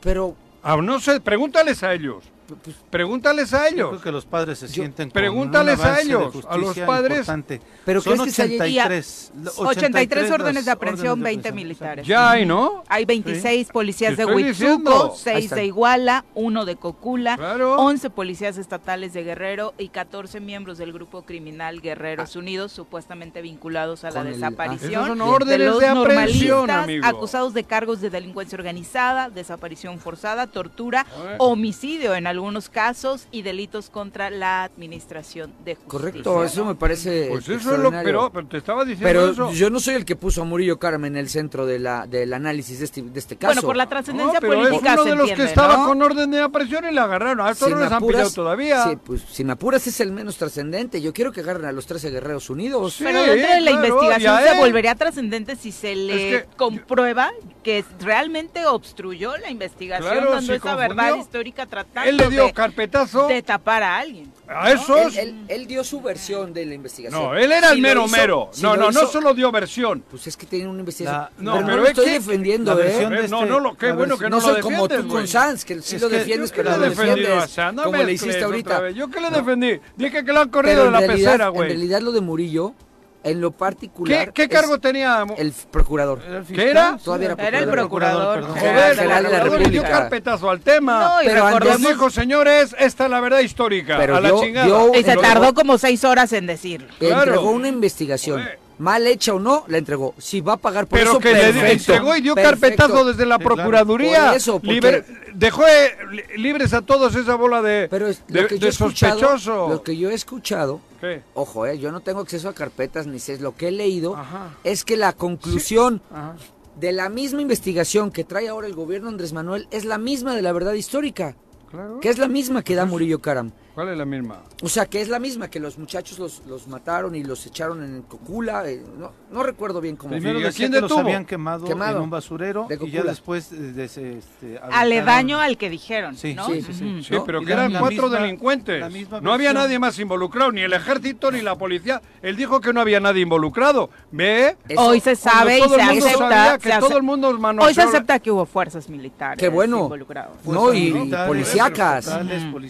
Pero Ah, no sé, pregúntales a ellos. Pues, Pregúntales a Yo creo ellos. que los padres se Yo- sienten con Pregúntales un a ellos, a los padres. importante. Pero Son ¿crees que se haya- 83, 83 las órdenes de aprehensión, órdenes de 20 aprehensión. militares. Ya hay, ¿no? Hay 26 policías Te de. Huitzuco, Ahí 6 está. de Iguala, 1 de Cocula, Claro. 11 policías estatales de Guerrero y 14 miembros del grupo criminal Guerreros Unidos, supuestamente vinculados a la Ah. Con el- desaparición. Esos son órdenes de los de aprehensión, normalistas amigo. acusados de cargos de delincuencia organizada, desaparición forzada, tortura, homicidio en algunos casos y delitos contra la administración de justicia. correcto, eso me parece Pues eso es lo pero, pero te estaba diciendo Pero eso. yo no soy el que puso a Murillo Karam en el centro de la, del análisis de este, de este caso. Bueno, por la No, trascendencia pero política es uno se de los entiende, que estaba ¿no? con orden de aprehensión y la agarraron. A estos Si no les han apuras- pillado todavía. Sí, pues si me apuras es el menos trascendente. Yo quiero que agarren a los 13 guerreros unidos. Sí. Pero dentro de la claro, investigación se es. volvería trascendente si se le Es que- comprueba que realmente obstruyó la investigación Claro, dando si esa verdad confundió. histórica tratando Él le dio de, carpetazo de tapar a alguien. a esos. Él, él- él dio su versión de la investigación. No, él era Si el lo mero hizo- mero. si no, lo no, no hizo- solo dio versión. Pues es que tiene una investigación. La- No, pero no pero lo es estoy que defendiendo, la ¿eh? versión de no, este- no, lo, qué bueno que no, no lo soy como tú con. Sanz, que sí Es lo que defiendes, ¿Yo pero no lo a defiendes? No como me le hiciste ahorita. ¿Yo qué le defendí? Dije que lo han corrido de en la pecera, en güey. realidad lo de Murillo, en lo particular... ¿Qué, cargo tenía? El procurador. ¿Era el ¿Qué era? Todavía era Era el procurador. Joder, General de la le dio carpetazo al tema. No, y Pero recordemos, dijo, señores, esta es la verdad histórica. Pero a la dio- chingada. y se Lo- tardó como seis horas en decirlo. Claro. Entregó una investigación. Joder. Mal hecha o no, la entregó. Si va a pagar por Pero eso, que le entregó y dio Perfecto. carpetazo desde la Sí, claro. Procuraduría. Por eso, porque- Liber- dejó eh, li- libres a todos esa bola de, Pero es- de, lo que yo de he escuchado, sospechoso. lo que yo he escuchado, ¿Qué? ojo, eh, yo no tengo acceso a carpetas ni sé lo que he leído, Ajá. es que la conclusión Ajá. de la misma investigación que trae ahora el gobierno Andrés Manuel es la misma de la verdad histórica, Claro. que es la misma que da Murillo Karam. ¿Cuál es la misma? O sea, que es la misma, que los muchachos los, los mataron y los echaron en Cocula, eh, no, no recuerdo bien cómo Primero ¿Y a decía quién que los habían quemado, Quemado. en un basurero De y ya después eh, de ese, este, Aledaño al que dijeron, Sí, ¿no? sí, sí, sí. Ujú. Sí, ¿no? pero que eran cuatro misma- delincuentes. No había nadie más involucrado, ni el ejército ni la policía. Él dijo que no había nadie involucrado. ¿Ve? Eso- Hoy se sabe y se el acepta. que se todo el mundo Hoy manoseó se acepta que hubo fuerzas militares Qué bueno. involucradas. No, y, y militares, policíacas.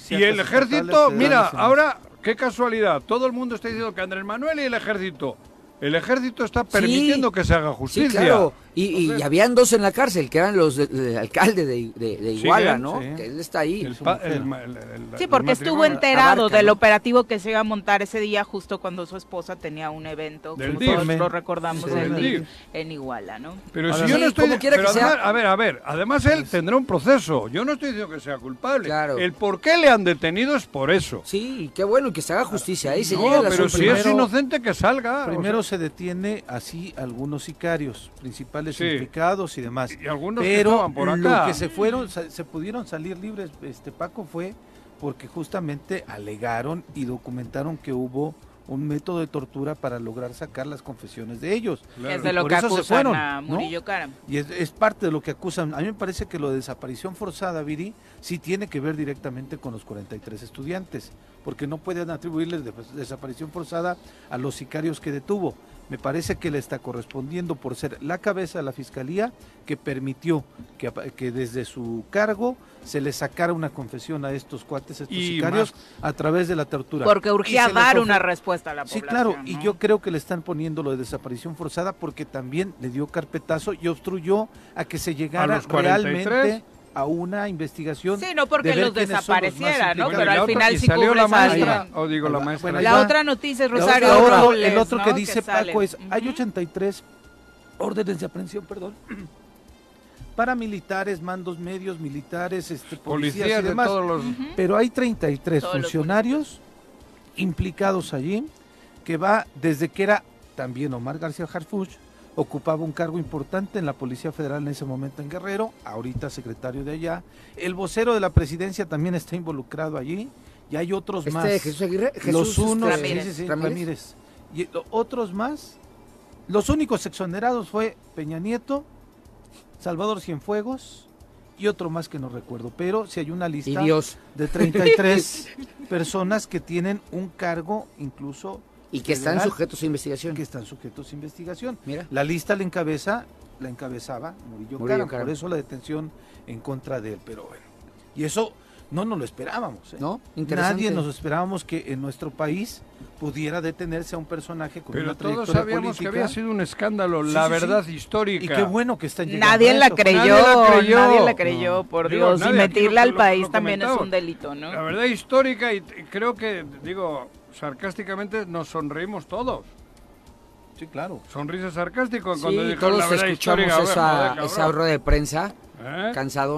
Y el ejército, mira, federales y demás. ahora, qué casualidad, todo el mundo está diciendo que Andrés Manuel y el ejército. El ejército está permitiendo que se haga Sí, justicia. claro. Y, y- Entonces- y habían dos en la cárcel, que eran los de- del alcalde de, de- de Iguala, Sí, ¿no? sí. Que él está ahí. El pa- el el- Sí, porque estuvo enterado Abarca, del ¿no? operativo que se iba a montar ese día justo cuando su esposa tenía un evento, Del como todos lo recordamos, Sí, del DIF, en Iguala, ¿no? Pero Ahora si yo no estoy. pero que sea. además- a ver, a ver. Además, él tendrá un proceso. Yo no estoy diciendo que sea culpable. Claro. El por qué le han detenido es por eso. Sí, qué bueno que se haga justicia ahí. Se llega No, a la pero si es inocente, que salga. o Primero sea, se detiene así algunos sicarios, principales Sí. implicados y demás. Y algunos que Pero por lo que se fueron, se, se pudieron salir libres, este Paco, fue porque justamente alegaron y documentaron que hubo un método de tortura para lograr sacar las confesiones de ellos. Claro. Es de lo por que acusan fueron, a ¿no? Murillo Karam. Y es, es parte de lo que acusan. A mí me parece que lo de desaparición forzada, Viri, sí tiene que ver directamente con los 43 estudiantes, porque no pueden atribuirles de- desaparición forzada a los sicarios que detuvo. Me parece que le está correspondiendo por ser la cabeza de la fiscalía que permitió que, que desde su cargo se le sacara una confesión a estos cuates, estos sicarios, a través de la tortura. Porque urgía dar una respuesta a la población. Sí, claro, y yo creo que le están poniendo lo de desaparición forzada porque también le dio carpetazo y obstruyó a que se llegara realmente a una investigación. Sí, no porque los desapareciera, ¿no? Pero al final sí salió la maestra, o digo la maestra. la otra noticia es Rosario El otro que dice Paco es, hay 83 órdenes de aprehensión, perdón, paramilitares, mandos medios, militares, este, policías, y demás. Pero hay 33 funcionarios implicados allí, que va desde que era también Omar García Harfuch, ocupaba un cargo importante en la Policía Federal en ese momento en Guerrero, ahorita secretario de allá. El vocero de la presidencia también está involucrado allí y hay otros este más. Jesús Aguirre, los unos, Ramírez. Y otros más. Los únicos exonerados fue Peña Nieto, Salvador Cienfuegos y otro más que no recuerdo, pero si hay una lista de 33 personas que tienen un cargo incluso y que están sujetos a investigación. Que están sujetos a investigación. Mira. La lista la encabeza, la encabezaba Murillo, Murillo por eso la detención en contra de él, pero bueno. Y eso no nos lo esperábamos. ¿eh? ¿No? Nadie nos esperábamos que en nuestro país pudiera detenerse a un personaje con Pero una todos sabíamos que había sido un escándalo, la verdad histórica. Y qué bueno que está llegando nadie la creyó, nadie la creyó, por Dios. y metirla al país también es un delito, ¿no? La verdad histórica y creo que, digo, sarcásticamente nos sonreímos todos. Sí, claro. Sonrisa sarcástico cuando sí, todos la escuchamos esa, esa rueda de prensa ¿Eh?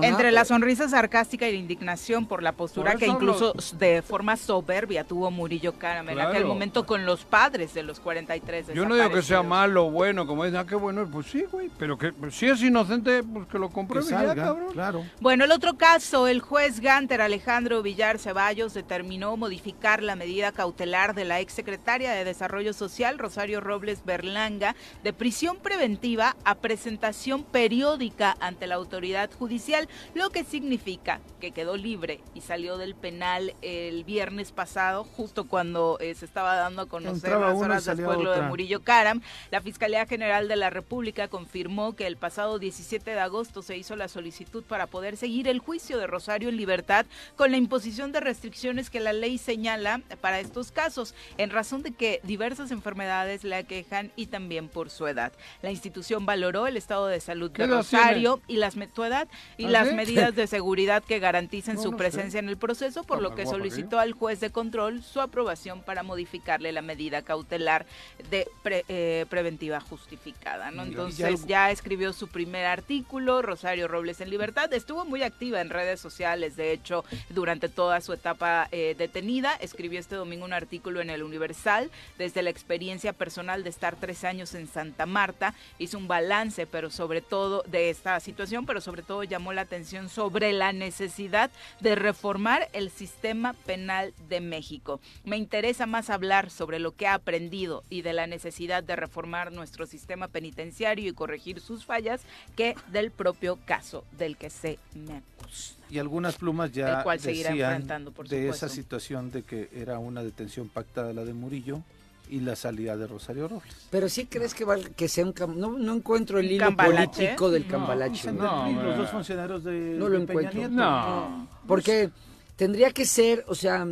Entre la sonrisa sarcástica y la indignación por la postura que incluso de forma soberbia tuvo Murillo Karam en aquel momento con los padres de los 43 Yo no digo que sea malo o bueno, como dicen, ah, qué bueno, pues sí, güey, pero que si es inocente, pues que lo compruebe ya, cabrón. Claro. Bueno, el otro caso, el juez Ganter Alejandro Villar Ceballos determinó modificar la medida cautelar de la exsecretaria de Desarrollo Social, Rosario Robles Berlanga, de prisión preventiva a presentación periódica ante la autoridad judicial, lo que significa que quedó libre y salió del penal el viernes pasado, justo cuando eh, se estaba dando a conocer las horas después lo de Murillo Karam. La Fiscalía General de la República confirmó que el pasado 17 de agosto se hizo la solicitud para poder seguir el juicio de Rosario en libertad con la imposición de restricciones que la ley señala para estos casos, en razón de que diversas enfermedades le aquejan y también por su edad. La institución valoró el estado de salud de Rosario y las edad y ¿Ah, las medidas de seguridad que garanticen su presencia en el proceso, por lo que solicitó al juez de control su aprobación para modificarle la medida cautelar de eh, preventiva justificada. ¿no? Entonces ya escribió su primer artículo, Rosario Robles en libertad, estuvo muy activa en redes sociales, de hecho, durante toda su etapa eh, detenida, escribió este domingo un artículo en el Universal desde la experiencia personal de estar tres años en Santa Marta, hizo un balance, pero sobre todo de esta situación, pero sobre todo llamó la atención sobre la necesidad de reformar el sistema penal de México. Me interesa más hablar sobre lo que ha aprendido y de la necesidad de reformar nuestro sistema penitenciario y corregir sus fallas que del propio caso del que se me acusa. Y algunas plumas ya decían de esa situación de que era una detención pactada la de Murillo y la salida de Rosario Robles. Pero sí crees que, va, que sea un no, no encuentro el hilo político del cambalache. No, los dos funcionarios de, no lo encuentro. no. Porque tendría que ser, o sea,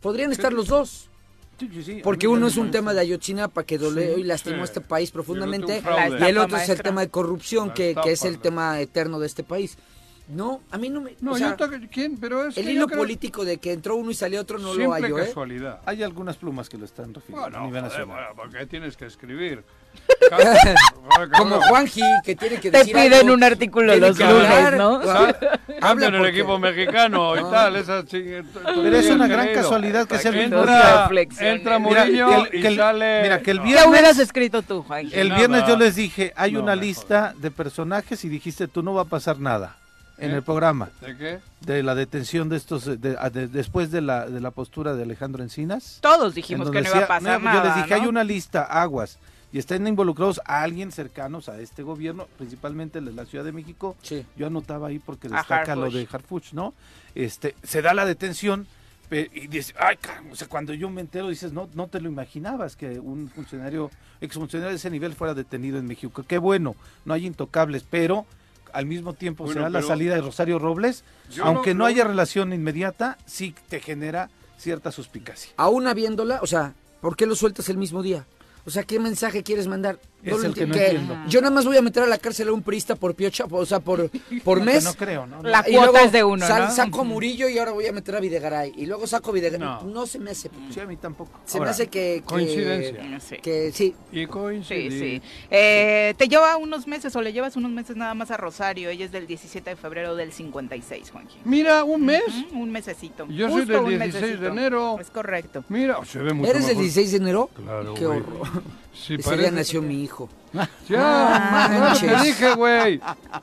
podrían estar los dos. Porque uno es un tema de Ayotzinapa que dolió y lastimó a este país profundamente y el otro, es el tema de corrupción que, que es el tema eterno de este país. No, a mí no me. No, yo ¿quién? Pero es el hilo político de que entró uno y salió otro no lo hay. ¿eh? casualidad. Hay algunas plumas que lo están refiriendo a nivel nacional. ¿Por qué tienes que escribir? Como Juanji, que tiene que decir. Te piden un artículo los lunes, ¿no? Habla en el equipo mexicano y tal. Esa Pero es una gran casualidad que se entra, entra Murillo y sale. Mira, que el viernes. ¿Qué hubieras escrito tú, Juanji? El viernes yo les dije: hay una lista de personajes y dijiste tú no va a pasar nada en el programa. ¿De qué? De la detención de estos, después de la, de la postura de Alejandro Encinas. Todos dijimos que no iba a pasar nada. Yo les dije, hay una lista, aguas, y están involucrados a alguien cercanos a este gobierno, principalmente el de la Ciudad de México. Sí. Yo anotaba ahí porque destaca lo de Harfuch, ¿no? Este, se da la detención, y dices, ay, o sea, cuando yo me entero dices, no, no te lo imaginabas que un funcionario, exfuncionario de ese nivel fuera detenido en México. Qué bueno, no hay intocables, pero al mismo tiempo será la salida de Rosario Robles, aunque no, haya relación inmediata, sí te genera cierta suspicacia. Aún habiéndola, o sea, ¿por qué lo sueltas el mismo día? O sea, ¿qué mensaje quieres mandar? Es el que no entiendo. Yo nada más voy a meter a la cárcel a un priista por piocha, o sea, por, por mes. No creo, ¿no? La cuota es de uno, ¿no? Saco Murillo y ahora voy a meter a Videgaray. Y luego saco Videgaray. No, se me hace. Sí, a mí tampoco. Se me hace que, Coincidencia. Que, sí. Y coincidencia. Sí, sí. Eh, te lleva unos meses o le llevas unos meses nada más a Rosario. Ella es del 17 de febrero del 56, Juanji. Mira, un mes. un mesecito. Yo soy del 16 de enero. Es correcto. Mira, se ve mucho ¿Eres del 16 de enero? Claro. Qué horror. Sí, Ese día nació mi hijo. Ya, No te dije, güey.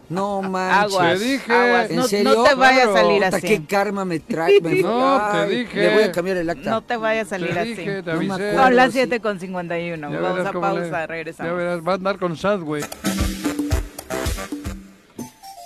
No manches. Aguas, Te dije. aguas. ¿En No, serio? no te vaya a Claro. salir Puta, así. ¿Qué karma me trae? Me- No, te Ay, dije. Le voy a cambiar el acta. No te vaya a salir Te así. dije, te No me. Son las sí. 7 con 51. Ya Vamos a cómo le- pausa, Ya regresamos. verás, va a andar con sad, güey.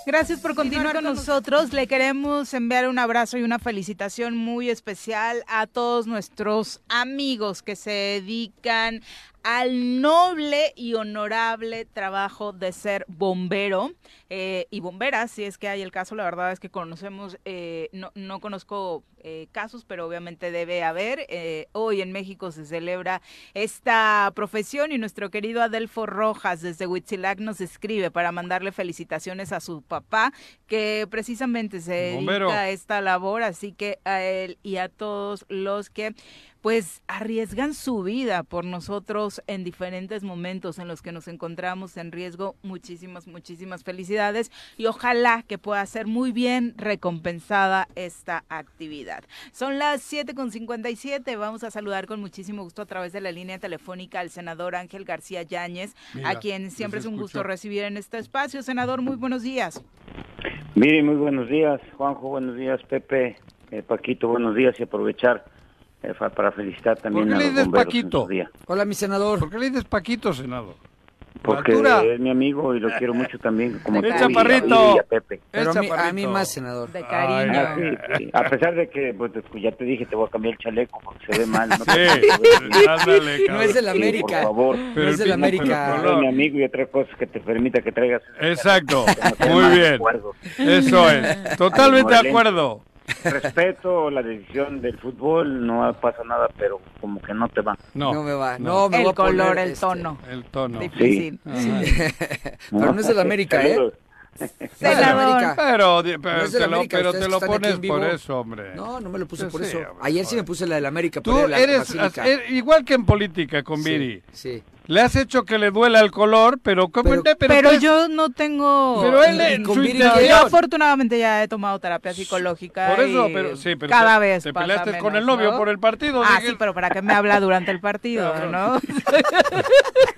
Gracias por continuar con nosotros. Le queremos enviar un abrazo y una felicitación muy especial a todos nuestros amigos que se dedican al noble y honorable trabajo de ser bombero eh, y bombera, si es que hay el caso. La verdad es que conocemos, eh, no, no conozco eh, casos, pero obviamente debe haber. Eh, hoy en México se celebra esta profesión y nuestro querido Adelfo Rojas desde Huitzilac nos escribe para mandarle felicitaciones a su papá, que precisamente se dedica a esta labor, así que a él y a todos los que pues arriesgan su vida por nosotros en diferentes momentos en los que nos encontramos en riesgo. Muchísimas, muchísimas felicidades y ojalá que pueda ser muy bien recompensada esta actividad. Son las 7.57, vamos a saludar con muchísimo gusto a través de la línea telefónica al senador Ángel García Yáñez, Mira, a quien siempre es un gusto recibir en este espacio. Senador, muy buenos días. Mire, muy buenos días, Juanjo, buenos días, Pepe, eh, Paquito, buenos días y aprovechar eh, para felicitar también ¿Por qué a le los dices bomberos en Paquito? su día. Hola, mi senador. ¿Por qué le dices Paquito, senador? Porque altura. es mi amigo y lo quiero mucho también, como El tú y a- chaparrito. y a Pepe. Pero a El mí, a mí chaparrito. más, senador. De cariño. Ah, sí, sí. A pesar de que, pues, ya te dije, te voy a cambiar el chaleco porque se ve mal. No, Sí, ándale, No es del Sí, América. por favor. Pero es el América. Eres mi amigo y otra cosa que te permita que traigas. Exacto, no muy bien. Eso es, totalmente de acuerdo. Respeto la decisión del fútbol, no pasa nada, pero como que no te va. No, No me va. no. No, me el a poner, color, el este, tono. el tono. Difícil. Ajá. Pero no es del América, ¿eh? Senador. América. Pero, di- pero No te lo, pero te lo pones por eso, hombre. No, no me lo puse Sí, por sí, eso. hombre, Ayer sí me puse la del América. Tú la eres er- igual que en política con Sí, Viri. Sí. Le has hecho que le duela el color, pero ¿cómo Pero- pero, Pero pues, yo no tengo... Pero él en su Yo afortunadamente ya he tomado terapia psicológica. Por eso, pero sí, pero cada te, vez te peleaste con el novio ¿no? por el partido. Ah, dije- sí, pero ¿para qué me habla durante el partido, no?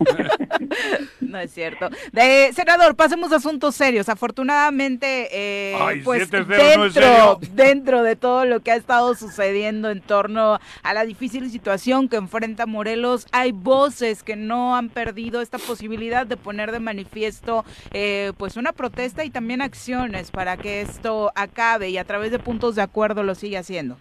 no es cierto. De, senador, pasemos a asuntos serios. Afortunadamente, eh, Ay, pues 7-0 dentro, no es serio. dentro de todo lo que ha estado sucediendo en torno a la difícil situación que enfrenta Morelos, hay voces que no han perdido esta posibilidad de poner de manifiesto eh, pues una protesta y también acciones para que esto acabe y a través de puntos de acuerdo lo siga haciendo.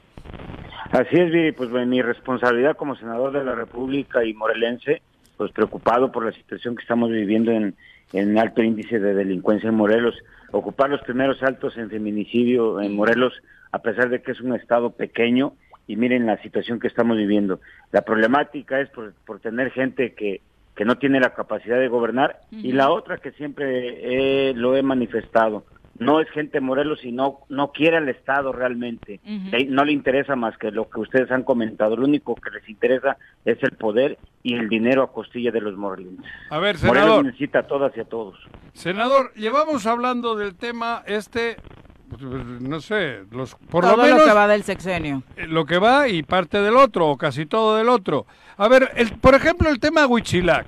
Así es, Viri, pues mi responsabilidad como senador de la República y morelense, pues preocupado por la situación que estamos viviendo en, en alto índice de delincuencia en Morelos, ocupar los primeros altos en feminicidio en Morelos, a pesar de que es un estado pequeño, y miren la situación que estamos viviendo. La problemática es por, por tener gente que, que no tiene la capacidad de gobernar, y la otra que siempre eh, lo he manifestado, no es gente Morelos y no, no quiere al Estado realmente. No le interesa más que lo que ustedes han comentado. Lo único que les interesa es el poder y el dinero a costilla de los morelenses. A ver, Morelos senador, necesita a todas y a todos. senador, llevamos hablando del tema este, no sé, los, por todo lo menos lo que va del sexenio. eh, lo que va y parte del otro, o casi todo del otro. A ver, el, por ejemplo, el tema Huichilac.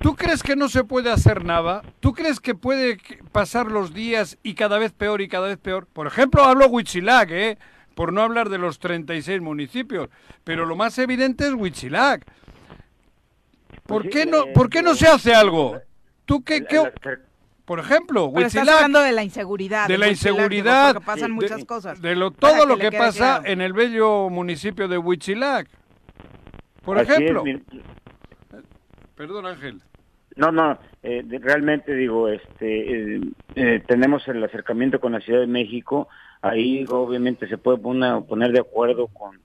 ¿Tú crees que no se puede hacer nada? ¿Tú crees que puede pasar los días y cada vez peor y cada vez peor? Por ejemplo, hablo Huichilac, ¿eh? Por no hablar de los 36 municipios. Pero lo más evidente es Huichilac. ¿Por Pues qué sí, no, eh, ¿por qué no se hace algo? ¿Tú qué, qué- por ejemplo, Pero estás hablando de la inseguridad. De la inseguridad. Porque pasan muchas cosas. De lo, todo lo que, pasa en el bello municipio de Huitzilac. Por ejemplo. Perdón, Ángel. No, no, eh, realmente digo, este, eh, eh, tenemos el acercamiento con la Ciudad de México, ahí obviamente se puede poner, de acuerdo con,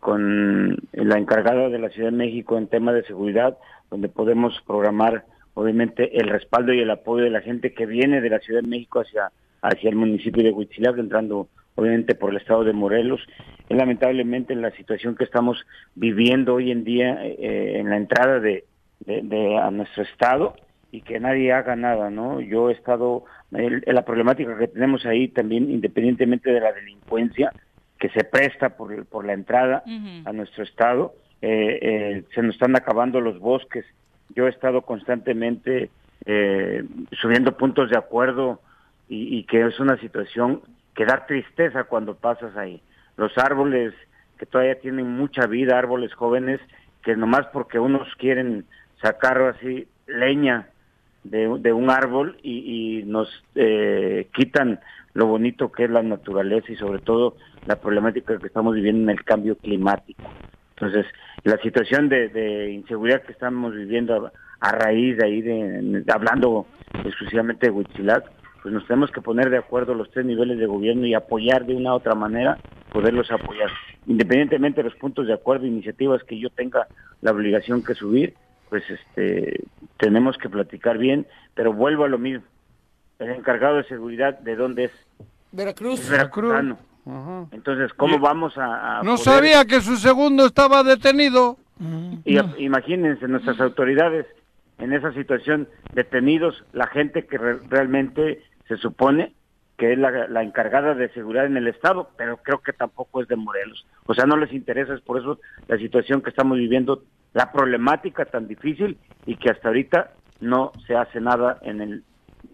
con la encargada de la Ciudad de México en tema de seguridad, donde podemos programar obviamente el respaldo y el apoyo de la gente que viene de la Ciudad de México hacia, hacia el municipio de Huitzilac, entrando obviamente por el estado de Morelos. Es lamentablemente la situación que estamos viviendo hoy en día en la entrada de, de, a nuestro estado y que nadie haga nada, ¿no? Yo he estado, la problemática que tenemos ahí también, independientemente de la delincuencia que se presta por, por la entrada a nuestro estado, eh, eh, se nos están acabando los bosques. Yo he estado constantemente eh, subiendo puntos de acuerdo y, y que es una situación que da tristeza cuando pasas ahí. Los árboles que todavía tienen mucha vida, árboles jóvenes, que nomás porque unos quieren sacar así leña de, un árbol y, nos eh, quitan lo bonito que es la naturaleza y sobre todo la problemática que estamos viviendo en el cambio climático. Entonces, la situación de, inseguridad que estamos viviendo a, raíz de ahí, de, hablando exclusivamente de Huitzilac, pues nos tenemos que poner de acuerdo los tres niveles de gobierno y apoyar de una u otra manera, poderlos apoyar. Independientemente de los puntos de acuerdo, iniciativas que yo tenga la obligación que subir, pues este tenemos que platicar bien, pero vuelvo a lo mismo. El encargado de seguridad, ¿de dónde es? Veracruz. Veracruz. Entonces, ¿cómo vamos a, No sabía que su segundo estaba detenido. Y, imagínense nuestras autoridades en esa situación detenidos, la gente que realmente se supone que es la, la, encargada de seguridad en el estado, pero creo que tampoco es de Morelos. O sea, no les interesa, es por eso la situación que estamos viviendo la problemática tan difícil y que hasta ahorita no se hace nada en el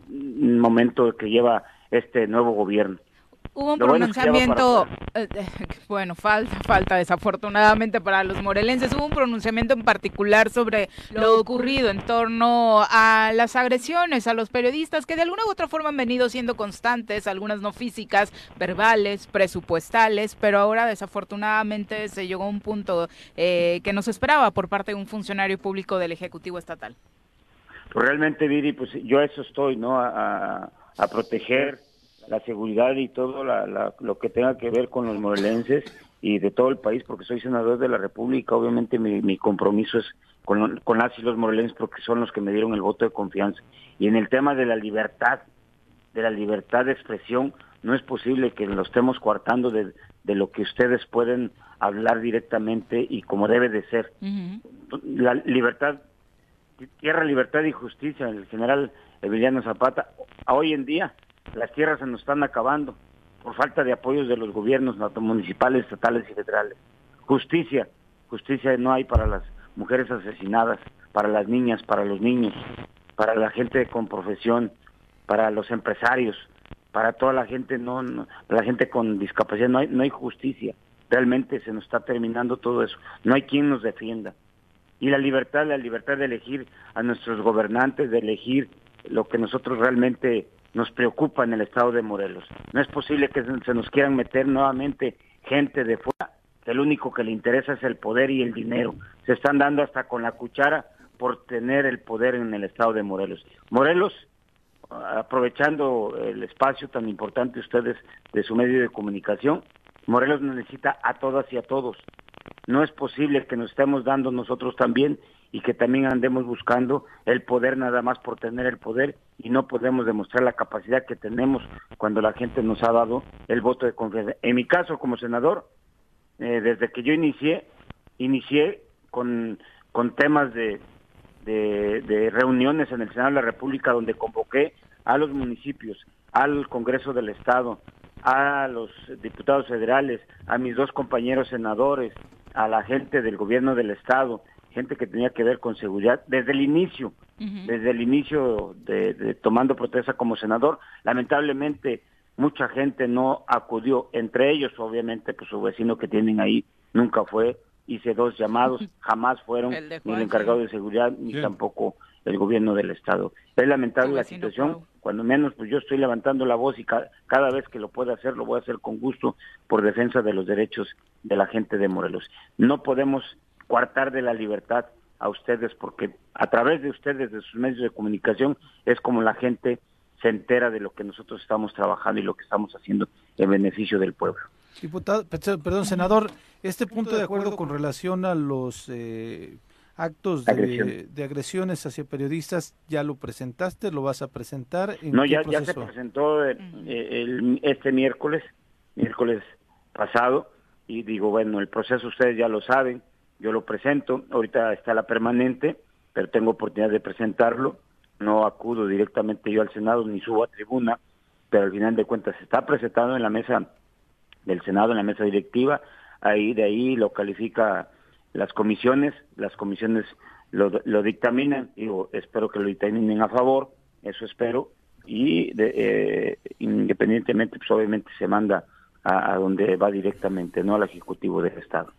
momento que lleva este nuevo gobierno. Hubo un pronunciamiento, eh, eh, bueno, falta, falta desafortunadamente para los morelenses, hubo un pronunciamiento en particular sobre lo ocurrido en torno a las agresiones a los periodistas que de alguna u otra forma han venido siendo constantes, algunas no físicas, verbales, presupuestales, pero ahora desafortunadamente se llegó a un punto eh, que no se esperaba por parte de un funcionario público del Ejecutivo Estatal. Pues realmente, Viri, pues yo a eso estoy, ¿no? a, a proteger la seguridad y todo lo que tenga que ver con los morelenses y de todo el país, porque soy senador de la República, obviamente mi, compromiso es con, con las y los morelenses porque son los que me dieron el voto de confianza. Y en el tema de la libertad, de la libertad de expresión, no es posible que lo estemos coartando de, lo que ustedes pueden hablar directamente y como debe de ser. La libertad, tierra, libertad y justicia, el general Emiliano Zapata, hoy en día las tierras se nos están acabando por falta de apoyos de los gobiernos municipales, estatales y federales. Justicia, justicia no hay para las mujeres asesinadas, para las niñas, para los niños, para la gente con profesión, para los empresarios, para toda la gente no, la gente con discapacidad no hay no hay justicia. Realmente se nos está terminando todo eso. No hay quien nos defienda. Y la libertad, la libertad de elegir a nuestros gobernantes, de elegir lo que nosotros realmente nos preocupa en el estado de Morelos. No es posible que se nos quieran meter nuevamente gente de fuera, que lo único que le interesa es el poder y el dinero. Se están dando hasta con la cuchara por tener el poder en el estado de Morelos. Morelos, aprovechando el espacio tan importante ustedes de su medio de comunicación, Morelos necesita a todas y a todos. No es posible que nos estemos dando nosotros también y que también andemos buscando el poder nada más por tener el poder y no podemos demostrar la capacidad que tenemos cuando la gente nos ha dado el voto de confianza. En mi caso como senador, eh, desde que yo inicié, inicié con, con temas de, de, de reuniones en el Senado de la República donde convoqué a los municipios, al Congreso del Estado, a los diputados federales, a mis dos compañeros senadores, a la gente del gobierno del Estado, gente que tenía que ver con seguridad desde el inicio, desde el inicio de, tomando protesta como senador. Lamentablemente mucha gente no acudió, entre ellos obviamente pues su vecino que tienen ahí nunca fue, hice dos llamados, jamás fueron ni el encargado de seguridad ni tampoco el gobierno del Estado. Es lamentable la situación, cuando menos pues yo estoy levantando la voz y cada vez que lo pueda hacer lo voy a hacer con gusto por defensa de los derechos de la gente de Morelos. No podemos coartar de la libertad a ustedes porque a través de ustedes, de sus medios de comunicación, es como la gente se entera de lo que nosotros estamos trabajando y lo que estamos haciendo en beneficio del pueblo. Diputado, perdón, senador, este punto de acuerdo con relación a los eh, actos de, agresiones hacia periodistas, ¿ya lo presentaste? ¿Lo vas a presentar? no, ya, ya se presentó eh, el, este miércoles, miércoles pasado, y digo, bueno, el proceso ustedes ya lo saben, yo lo presento, ahorita está la permanente, pero tengo oportunidad de presentarlo, no acudo directamente yo al Senado ni subo a tribuna, pero al final de cuentas está presentado en la mesa del Senado, en la mesa directiva, ahí de ahí lo califica las comisiones, las comisiones lo, lo dictaminan, digo, espero que lo dictaminen a favor, eso espero, y de, eh, independientemente, pues obviamente se manda a, a donde va directamente, no al Ejecutivo del Estado.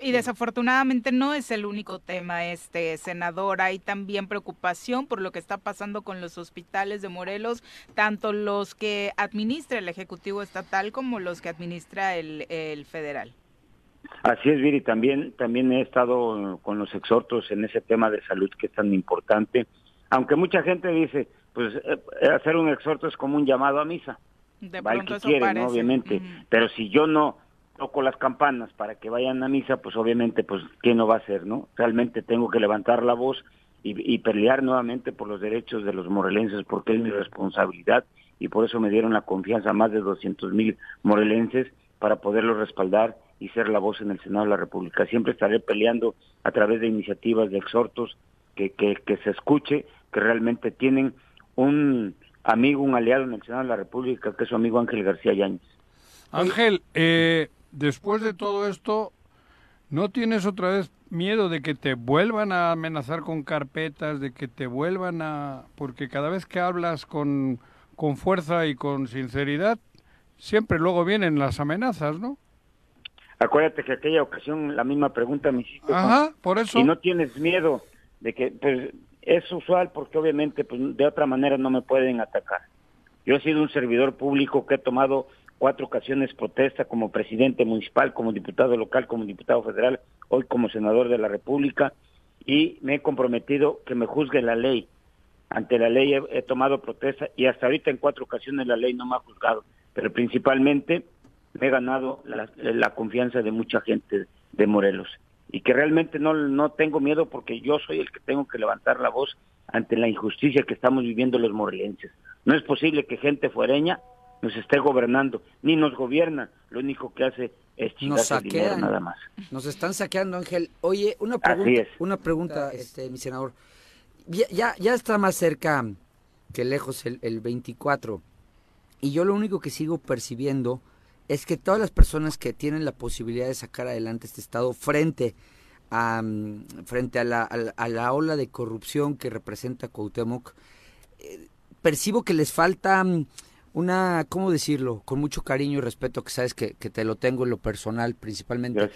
Y desafortunadamente no es el único tema, este senador. Hay también preocupación por lo que está pasando con los hospitales de Morelos, tanto los que administra el Ejecutivo Estatal como los que administra el, el federal. Así es, Viri. También, también he estado con los exhortos en ese tema de salud que es tan importante. Aunque mucha gente dice, pues eh, hacer un exhorto es como un llamado a misa. De pronto que obviamente. Pero si yo no toco las campanas para que vayan a misa, pues obviamente, pues, ¿qué no va a hacer, no? Realmente tengo que levantar la voz y, y pelear nuevamente por los derechos de los morelenses, porque es mi responsabilidad y por eso me dieron la confianza a más de 200 mil morelenses para poderlos respaldar y ser la voz en el Senado de la República. Siempre estaré peleando a través de iniciativas, de exhortos, que, que, que se escuche, que realmente tienen un amigo, un aliado en el Senado de la República, que es su amigo Ángel García Yáñez. Ángel, eh, después de todo esto, ¿no tienes otra vez miedo de que te vuelvan a amenazar con carpetas, de que te vuelvan a... porque cada vez que hablas con, con fuerza y con sinceridad, siempre luego vienen las amenazas, ¿no? Acuérdate que aquella ocasión la misma pregunta me hiciste. Ajá, por eso. Y no tienes miedo de que, pues, es usual porque obviamente, pues, de otra manera no me pueden atacar. Yo he sido un servidor público que he tomado cuatro ocasiones protesta como presidente municipal, como diputado local, como diputado federal, hoy como senador de la República y me he comprometido que me juzgue la ley. Ante la ley he, tomado protesta y hasta ahorita en cuatro ocasiones la ley no me ha juzgado, pero principalmente me he ganado la, confianza de mucha gente de Morelos y que realmente no, no tengo miedo porque yo soy el que tengo que levantar la voz ante la injusticia que estamos viviendo los morelenses. No es posible que gente fuereña nos esté gobernando, ni nos gobierna, lo único que hace es dinero nada más. Nos están saqueando, Ángel. Oye, una pregunta, una pregunta, este, mi senador. Ya, ya, está más cerca que lejos el, el 24, y yo lo único que sigo percibiendo es que todas las personas que tienen la posibilidad de sacar adelante este Estado frente a, mm, frente a la, a, la ola de corrupción que representa Cuauhtémoc, eh, percibo que les falta mm, una, ¿cómo decirlo? Con mucho cariño y respeto, que sabes que, te lo tengo en lo personal principalmente.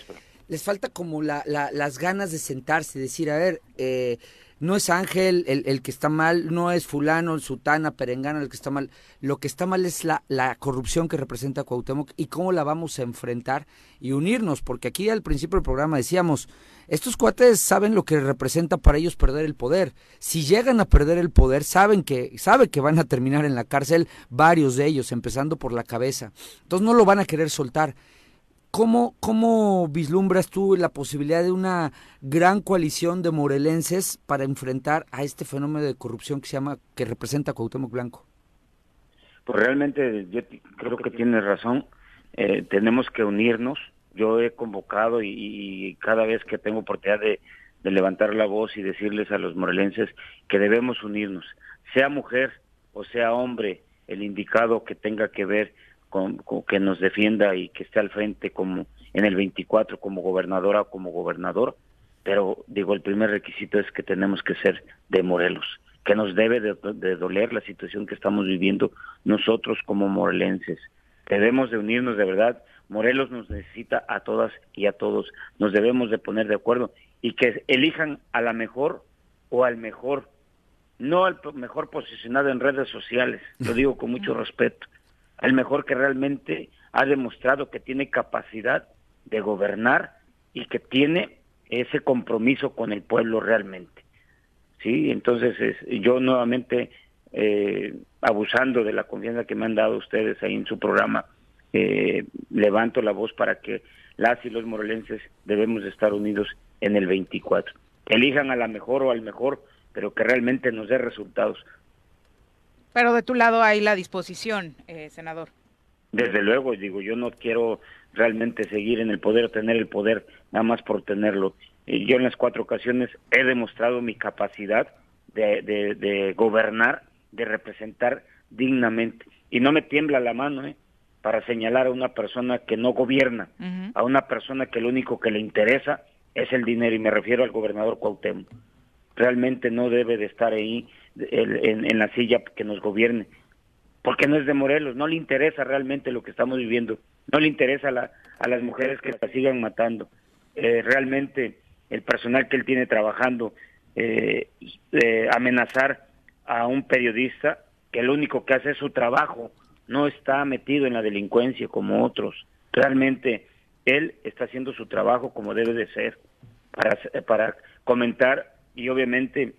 Les falta como la, las ganas de sentarse y decir, a ver, eh, no es Ángel el, el, que está mal, no es fulano, sutana, perengana el que está mal. Lo que está mal es la, la corrupción que representa Cuauhtémoc y cómo la vamos a enfrentar y unirnos, porque aquí al principio del programa decíamos, estos cuates saben lo que representa para ellos perder el poder. Si llegan a perder el poder, saben que, sabe que van a terminar en la cárcel varios de ellos, empezando por la cabeza. Entonces no lo van a querer soltar. ¿Cómo, ¿Cómo vislumbras tú la posibilidad de una gran coalición de morelenses para enfrentar a este fenómeno de corrupción que se llama, que representa Cuauhtémoc Blanco? Pues realmente yo creo que tienes razón. Eh, tenemos que unirnos. Yo he convocado y, cada vez que tengo oportunidad de, de levantar la voz y decirles a los morelenses que debemos unirnos, sea mujer o sea hombre, el indicado que tenga que ver con, que nos defienda y que esté al frente como en el 24 como gobernadora o como gobernador, pero digo, el primer requisito es que tenemos que ser de Morelos, que nos debe de, doler la situación que estamos viviendo nosotros como morelenses. Debemos de unirnos de verdad, Morelos nos necesita a todas y a todos, nos debemos de poner de acuerdo y que elijan a la mejor o al mejor, no al mejor posicionado en redes sociales, lo digo con mucho respeto, al mejor que realmente ha demostrado que tiene capacidad de gobernar y que tiene ese compromiso con el pueblo realmente. Sí, entonces yo nuevamente eh, abusando de la confianza que me han dado ustedes ahí en su programa, eh, levanto la voz para que las y los morelenses debemos de estar unidos en el 24. elijan a la mejor o al mejor, pero que realmente nos dé resultados. Pero de tu lado hay la disposición, eh, senador. Desde luego, digo, yo no quiero realmente seguir en el poder, tener el poder nada más por tenerlo. yo en las cuatro ocasiones he demostrado mi capacidad de, de gobernar, de representar dignamente. Y no me tiembla la mano, ¿eh? para señalar a una persona que no gobierna, a una persona que lo único que le interesa es el dinero, y me refiero al gobernador Cuauhtémoc. Realmente no debe de estar ahí en, la silla que nos gobierne, porque no es de Morelos, no le interesa realmente lo que estamos viviendo, no le interesa a, las mujeres que la sigan matando. Eh, realmente el personal que él tiene trabajando, eh, eh, amenazar a un periodista que lo único que hace es su trabajo, no está metido en la delincuencia como otros. Realmente él está haciendo su trabajo como debe de ser para, para comentar y obviamente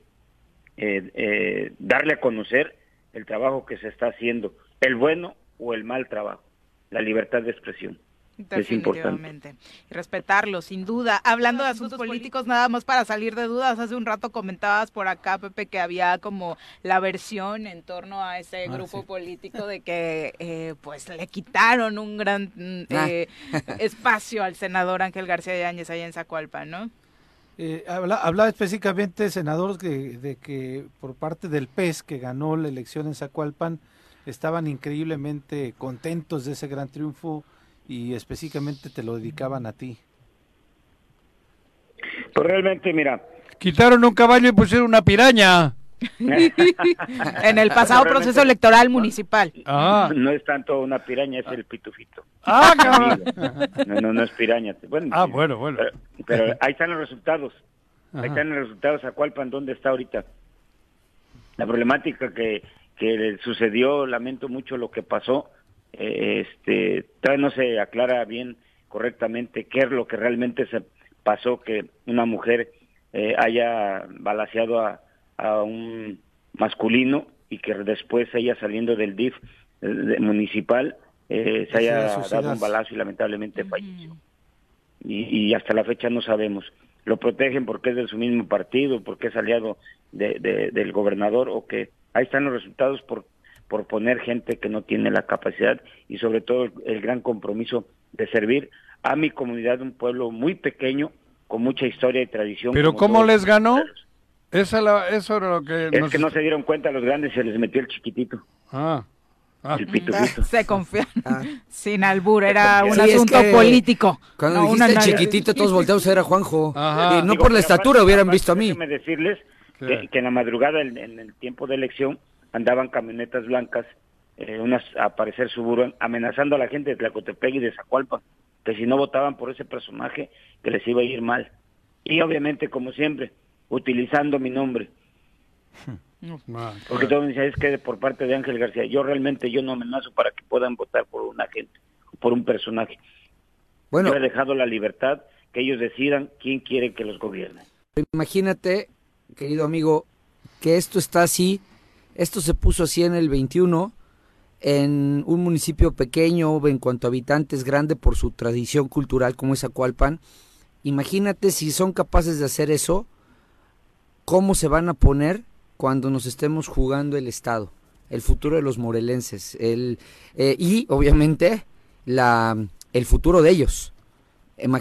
eh, eh, darle a conocer el trabajo que se está haciendo, el bueno o el mal trabajo, la libertad de expresión. Definitivamente. Y respetarlo, sin duda. Hablando de asuntos políticos, nada más para salir de dudas, hace un rato comentabas por acá, Pepe, que había como la versión en torno a ese ah, grupo político de que eh, pues le quitaron un gran ah. eh, espacio al senador Ángel García Yáñez allá en Zacualpa, ¿no? Eh, hablaba específicamente, senador, de que por parte del PES, que ganó la elección en Zacualpan, estaban increíblemente contentos de ese gran triunfo y específicamente te lo dedicaban a ti? Pues realmente, mira. Quitaron un caballo y pusieron una piraña. en el pasado proceso electoral municipal. Ah. No es tanto una piraña, es el pitufito. Ah, No, no, no es piraña. Bueno, ah, bueno, bueno. Pero, ahí están los resultados. Ahí están los resultados. ¿A cuál pan dónde está ahorita? La problemática que, que sucedió, lamento mucho lo que pasó, este, todavía no se aclara bien correctamente qué es lo que realmente se pasó que una mujer eh, haya balaseado a, un masculino y que después ella saliendo del DIF eh, municipal eh, se haya dado un balazo y lamentablemente falleció. Y, hasta la fecha no sabemos. Lo protegen porque es de su mismo partido, porque es aliado de, del gobernador o que ahí están los resultados por por poner gente que no tiene la capacidad y sobre todo el, gran compromiso de servir a mi comunidad, un pueblo muy pequeño, con mucha historia y tradición. ¿Pero cómo les ganó? Esa eso era lo que... Es que no se dieron cuenta los grandes, se les metió el chiquitito. Ah. ah. El pitufito. Se confían. Ah. Sin albur, era un asunto político. Cuando dijiste chiquitito, todos volteamos a ver a Juanjo. Y no por la estatura hubieran visto a mí. Déjeme decirles que, en la madrugada, en, en el tiempo de elección, andaban camionetas blancas, eh, unas a parecer suburban, amenazando a la gente de Tlacotepec y de Zacualpa, que si no votaban por ese personaje, que les iba a ir mal. Y obviamente, como siempre, utilizando mi nombre. Porque todo me dice, es que por parte de Ángel García, yo realmente yo no amenazo para que puedan votar por una gente, por un personaje. Bueno, yo he dejado la libertad que ellos decidan quién quiere que los gobierne. Imagínate, querido amigo, que esto está así esto se puso así en el 21, en un municipio pequeño en cuanto a habitantes, grande por su tradición cultural como es Acualpan. Imagínate si son capaces de hacer eso, cómo se van a poner cuando nos estemos jugando el Estado, el futuro de los morelenses, el, eh, y obviamente la, el futuro de ellos.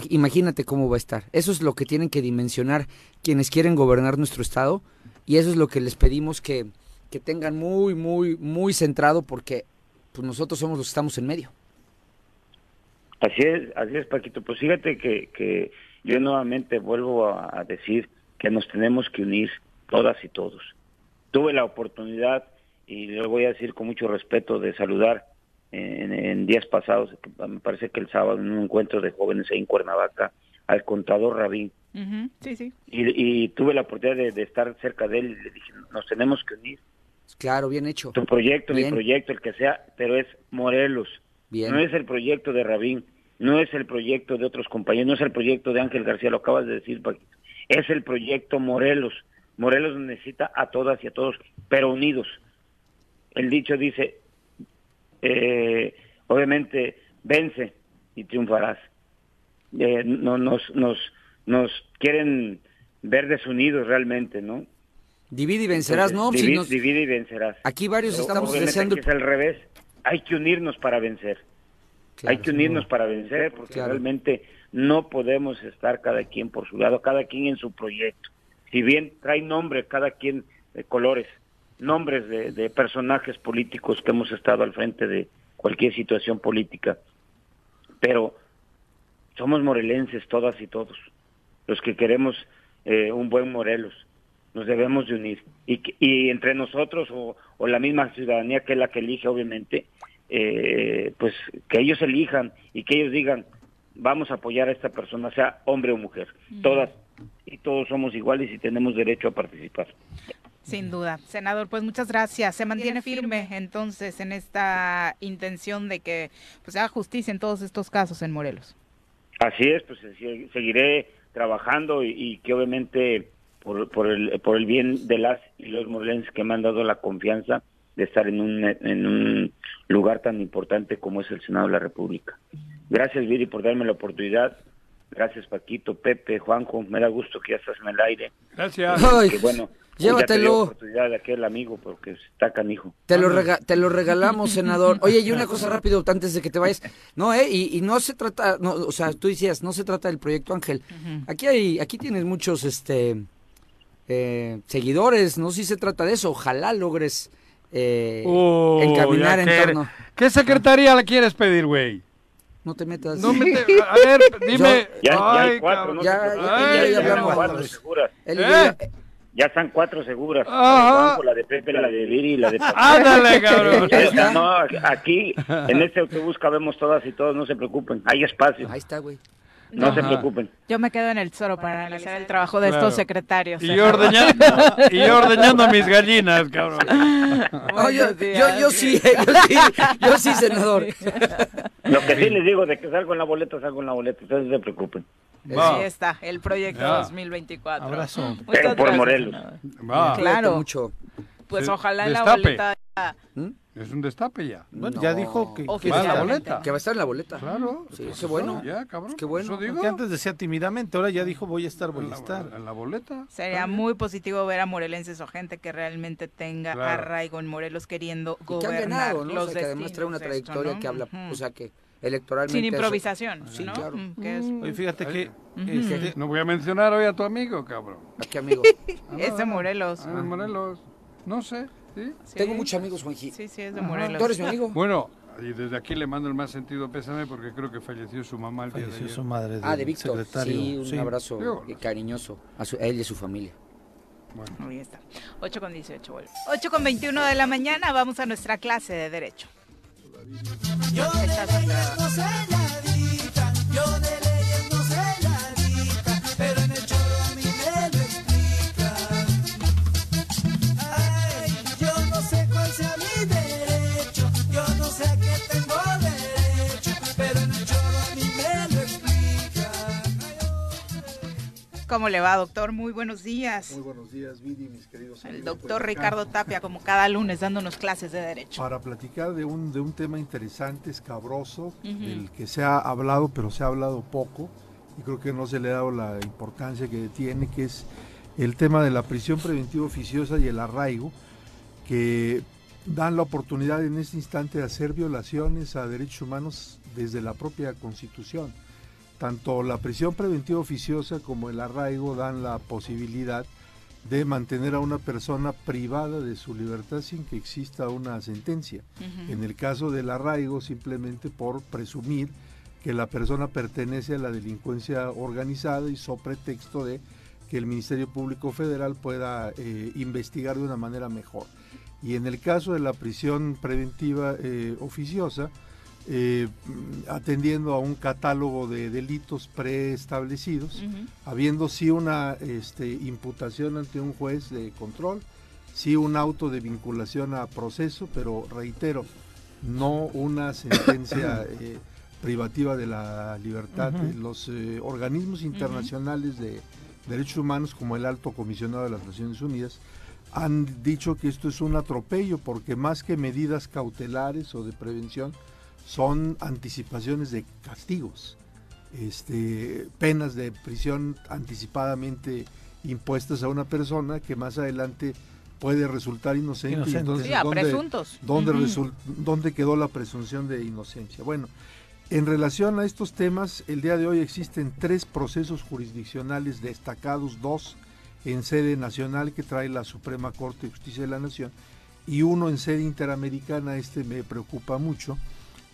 Imagínate cómo va a estar. Eso es lo que tienen que dimensionar quienes quieren gobernar nuestro Estado y eso es lo que les pedimos que, que tengan muy, muy, muy centrado porque pues nosotros somos los que estamos en medio. Así es, así es, Paquito. Pues fíjate que, que yo nuevamente vuelvo a, decir que nos tenemos que unir todas y todos. Tuve la oportunidad, y lo voy a decir con mucho respeto, de saludar en, días pasados, me parece que el sábado, en un encuentro de jóvenes ahí en Cuernavaca, al contador Rabín. Sí, sí. Y, tuve la oportunidad de, estar cerca de él y le dije, nos tenemos que unir. Claro, bien hecho. Tu proyecto, mi proyecto, el que sea, pero es Morelos. Bien. No es el proyecto de Rabín, no es el proyecto de otros compañeros, no es el proyecto de Ángel García, lo acabas de decir, es el proyecto Morelos. Morelos necesita a todas y a todos, pero unidos. El dicho dice, eh, obviamente, vence y triunfarás. Eh, no, nos, nos, nos quieren ver desunidos realmente, ¿no? Divide y vencerás, ¿no? Divide, y vencerás. Aquí varios estamos deseando... es al revés. Hay que unirnos para vencer. Hay que unirnos para vencer porque realmente no podemos estar cada quien por su lado, cada quien en su proyecto. Si bien trae nombres, cada quien de colores, nombres de, personajes políticos que hemos estado al frente de cualquier situación política, pero somos morelenses todas y todos, los que queremos eh, un buen Morelos. Nos debemos de unir. Y, y entre nosotros o, o, la misma ciudadanía que es la que elige, obviamente, eh, pues que ellos elijan y que ellos digan, vamos a apoyar a esta persona, sea hombre o mujer. Todas y todos somos iguales y tenemos derecho a participar. Sin duda. Senador, pues muchas gracias. Se mantiene firme entonces en esta intención de que pues, haga justicia en todos estos casos en Morelos. Así es, pues seguiré trabajando y, que obviamente por, por, el, por el bien de las y los morelenses que me han dado la confianza de estar en un, en un lugar tan importante como es el Senado de la República. Gracias, Viri, por darme la oportunidad. Gracias, Paquito, Pepe, Juanjo. Me da gusto que ya estás en el aire. Gracias. bueno, Llévatelo. oportunidad de aquel amigo porque está canijo. Te lo, te lo regalamos, senador. Oye, y una cosa rápido antes de que te vayas. No, eh, y, no se trata, no, o sea, tú decías, no se trata del proyecto Ángel. Aquí hay, aquí tienes muchos, este, eh, seguidores, no si se trata de eso. Ojalá logres eh, encaminar en torno. ¿Qué secretaría le quieres pedir, güey? No te metas. No me a ver, dime. ya, ya, hay cuatro, ¿no? Ya, ya, ya, hablamos. Cuatro seguras. ¿Eh? Ya están cuatro seguras. La de Pepe, la de Viri y la de Ándale, cabrón. no, aquí, en este autobús cabemos todas y todos, no se preocupen. Hay espacio. Ahí está, güey. No, se preocupen. Yo me quedo en el tesoro para analizar el trabajo de estos secretarios. Y, ordeñando, y ordeñando mis gallinas, cabrón. yo, yo, sí, yo sí, yo sí, senador. Lo que sí les digo de que salgo en la boleta, salgo en la boleta, entonces no se preocupen. Así está, el proyecto 2024. Abrazo. Pero por Morelos. Va. Claro. Mucho. Pues ojalá en la boleta... ¿Mm? Es un destape ya. Bueno, ya dijo que, que va en la boleta. Que va a estar en la boleta. Claro. Sí, qué bueno. Ya, cabrón. Qué bueno. Que antes decía tímidamente, ahora ya dijo voy a estar, voy a estar. En la boleta. Sería muy positivo ver a morelenses o gente que realmente tenga arraigo en Morelos queriendo y gobernar que han ganado, ¿no? los o sea, que además trae una trayectoria que habla, o sea, que electoralmente. Sin improvisación, sí, ¿no? Claro. Oye, fíjate que... Este, no voy a mencionar hoy a tu amigo, cabrón. ¿A qué amigo? es de Morelos. Ah, de Morelos. No sé. ¿Sí? Tengo muchos amigos, Juanji. Sí, sí, es de Morelos. ¿Tú eres mi amigo? Bueno, y desde aquí le mando el más sentido pésame porque creo que falleció su mamá el día falleció de ayer. su madre Ah, de Víctor. Secretario. Sí, un abrazo cariñoso a, su, a él y a su familia. Bueno. Ahí está. 8 con 18, vuelve. 8 con 21 de la mañana, vamos a nuestra clase de Derecho. Yo de ¿Cómo le va, doctor? Muy buenos días. Muy buenos días, Vidi, mis queridos El doctor Ricardo Tapia, como cada lunes, dándonos clases de Derecho. Para platicar de un, de un tema interesante, escabroso, del que se ha hablado, pero se ha hablado poco, y creo que no se le ha dado la importancia que tiene, que es el tema de la prisión preventiva oficiosa y el arraigo, que dan la oportunidad en este instante de hacer violaciones a derechos humanos desde la propia Constitución. Tanto la prisión preventiva oficiosa como el arraigo dan la posibilidad de mantener a una persona privada de su libertad sin que exista una sentencia. En el caso del arraigo, simplemente por presumir que la persona pertenece a la delincuencia organizada y so pretexto de que el Ministerio Público Federal pueda eh, investigar de una manera mejor. Y en el caso de la prisión preventiva eh, oficiosa, eh, mm, atendiendo a un catálogo de delitos preestablecidos, habiendo sí una este, imputación ante un juez de control, sí un auto de vinculación a proceso, pero reitero, no una sentencia eh, privativa de la libertad. Los eh, organismos internacionales de derechos humanos, como el Alto Comisionado de las Naciones Unidas, han dicho que esto es un atropello porque más que medidas cautelares o de prevención, son anticipaciones de castigos, este, penas de prisión anticipadamente impuestas a una persona que más adelante puede resultar inocente. y Inocente. entonces, Sí, a ¿dónde- presuntos. ¿Dónde, Ujú. resul- dónde quedó la presunción de inocencia? Bueno, en relación a estos temas, el día de hoy existen tres procesos jurisdiccionales destacados, dos en sede nacional que trae la Suprema Corte de Justicia de la Nación y uno en sede interamericana, este me preocupa mucho,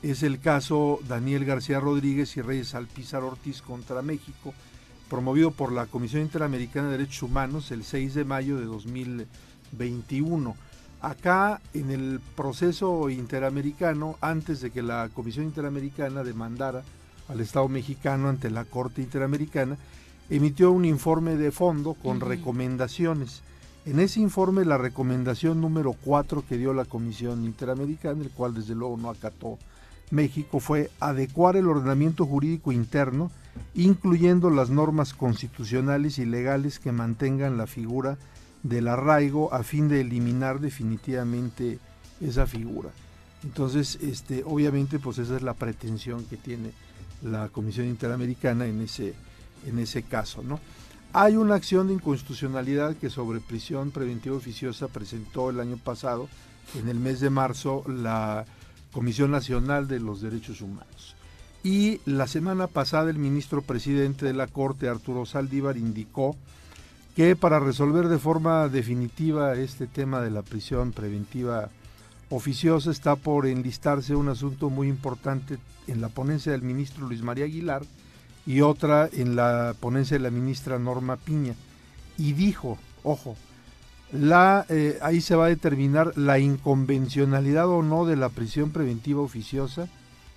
es el caso Daniel García Rodríguez y Reyes Alpizar Ortiz contra México, promovido por la Comisión Interamericana de Derechos Humanos el 6 de mayo de 2021. Acá en el proceso interamericano, antes de que la Comisión Interamericana demandara al Estado mexicano ante la Corte Interamericana, emitió un informe de fondo con recomendaciones. En ese informe, la recomendación número 4 que dio la Comisión Interamericana, el cual desde luego no acató México, fue adecuar el ordenamiento jurídico interno, incluyendo las normas constitucionales y legales que mantengan la figura del arraigo a fin de eliminar definitivamente esa figura. Entonces, este, obviamente, pues esa es la pretensión que tiene la Comisión Interamericana en ese, en ese caso, ¿no? Hay una acción de inconstitucionalidad que sobre prisión preventiva oficiosa presentó el año pasado, en el mes de marzo, la Comisión Nacional de los Derechos Humanos. Y la semana pasada el ministro presidente de la Corte, Arturo Saldívar, indicó que para resolver de forma definitiva este tema de la prisión preventiva oficiosa está por enlistarse un asunto muy importante en la ponencia del ministro Luis María Aguilar y otra en la ponencia de la ministra Norma Piña. Y dijo, ojo, la, eh, ahí se va a determinar la inconvencionalidad o no de la prisión preventiva oficiosa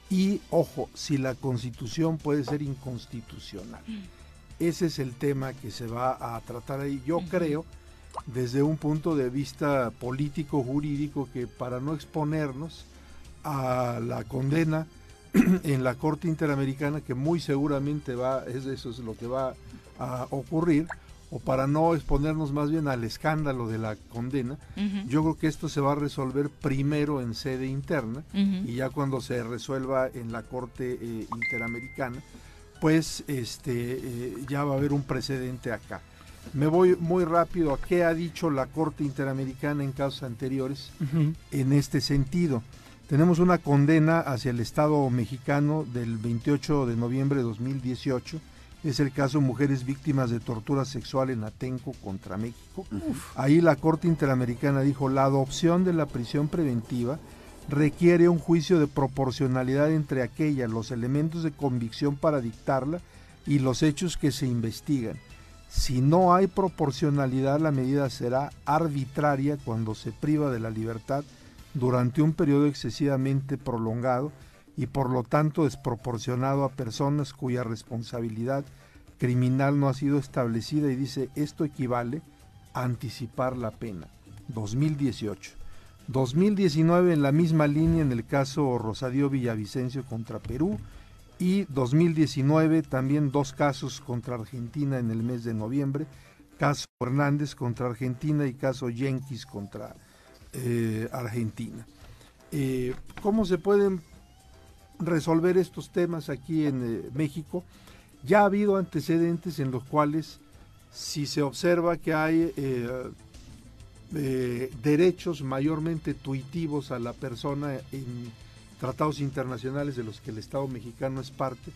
y, ojo, si la constitución puede ser inconstitucional. Ese es el tema que se va a tratar ahí. Yo creo, desde un punto de vista político, jurídico, que para no exponernos a la condena en la Corte Interamericana, que muy seguramente va, es, eso es lo que va a ocurrir, o para no exponernos más bien al escándalo de la condena, yo creo que esto se va a resolver primero en sede interna y ya cuando se resuelva en la Corte eh, Interamericana, pues este eh, ya va a haber un precedente acá. Me voy muy rápido a qué ha dicho la Corte Interamericana en casos anteriores en este sentido. Tenemos una condena hacia el Estado mexicano del 28 de noviembre de 2018. Es el caso Mujeres Víctimas de Tortura Sexual en Atenco contra México. Ahí la Corte Interamericana dijo, la adopción de la prisión preventiva requiere un juicio de proporcionalidad entre aquella, los elementos de convicción para dictarla y los hechos que se investigan. Si no hay proporcionalidad, la medida será arbitraria cuando se priva de la libertad durante un periodo excesivamente prolongado y por lo tanto desproporcionado a personas cuya responsabilidad criminal no ha sido establecida y dice esto equivale a anticipar la pena. 2018. 2019 en la misma línea en el caso Rosadio Villavicencio contra Perú y 2019 también dos casos contra Argentina en el mes de noviembre, caso Hernández contra Argentina y caso Yenkis contra eh, Argentina. Eh, ¿Cómo se pueden resolver estos temas aquí en eh, México? Ya ha habido antecedentes en los cuales si se observa que hay eh, eh, derechos mayormente tuitivos a la persona en tratados internacionales de los que el Estado mexicano es parte,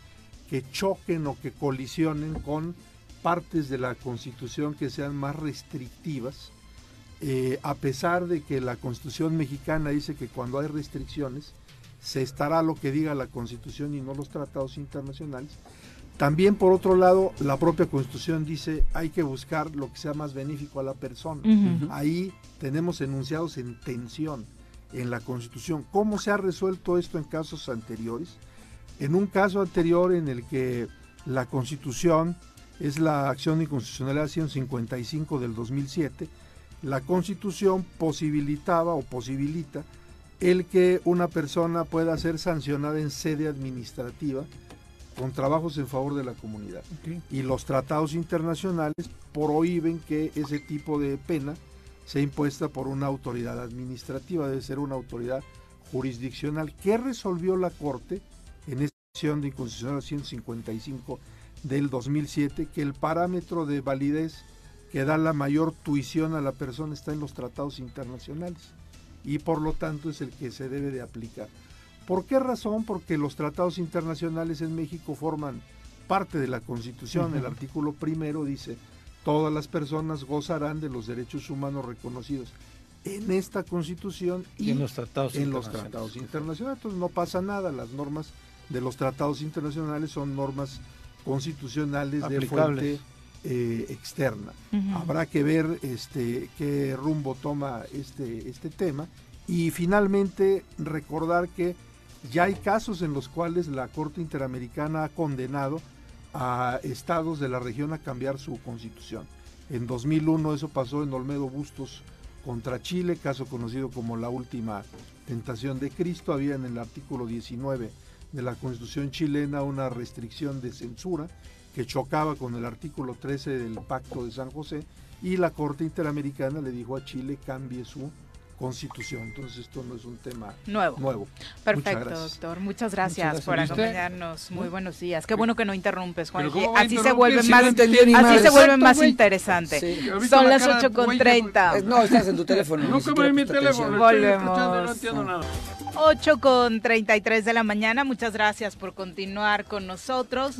que choquen o que colisionen con partes de la Constitución que sean más restrictivas, a pesar de que la Constitución mexicana dice que cuando hay restricciones se estará lo que diga la Constitución y no los tratados internacionales. También, por otro lado, la propia Constitución dice hay que buscar lo que sea más benéfico a la persona. Ahí tenemos enunciados en tensión en la Constitución. ¿Cómo se ha resuelto esto en casos anteriores? En un caso anterior en el que la Constitución es la acción de inconstitucionalidad 155 del 2007, la Constitución posibilitaba o posibilita el que una persona pueda ser sancionada en sede administrativa con trabajos en favor de la comunidad. Y los tratados internacionales prohíben que ese tipo de pena sea impuesta por una autoridad administrativa, debe ser una autoridad jurisdiccional. ¿Qué resolvió la Corte en esta acción de inconstitucionalidad 155 del 2007? Que el parámetro de validez que da la mayor tuición a la persona está en los tratados internacionales y por lo tanto es el que se debe de aplicar. ¿Por qué razón? Porque los tratados internacionales en México forman parte de la Constitución. El artículo primero dice, todas las personas gozarán de los derechos humanos reconocidos en esta Constitución y, Y en los tratados en los internacionales. tratados internacionales. Entonces no pasa nada, las normas de los tratados internacionales son normas constitucionales de fuente eh, externa. Habrá que ver este qué rumbo toma este, este tema y finalmente recordar que ya hay casos en los cuales la Corte Interamericana ha condenado a estados de la región a cambiar su constitución. En 2001 eso pasó en Olmedo Bustos contra Chile, caso conocido como la última tentación de Cristo. Había en el artículo 19 de la constitución chilena una restricción de censura que chocaba con el artículo 13 del Pacto de San José y la Corte Interamericana le dijo a Chile cambie su constitución. Entonces esto no es un tema Nuevo. nuevo. Perfecto, Muchas doctor. Muchas gracias, gracias. por ¿Viste? acompañarnos. Muy buenos días. Qué bueno que no interrumpes, Juan. ¿cómo va a Así se vuelve si más, no así se vuelve más interesante. Sí. ¿Has visto Son la las cara de 8 con güey que- 30. Eh, No, estás en tu teléfono. No ni como siquiera en mi teléfono, Volvemos. no entiendo nada. 8 con 33 de la mañana. Muchas gracias por continuar con nosotros.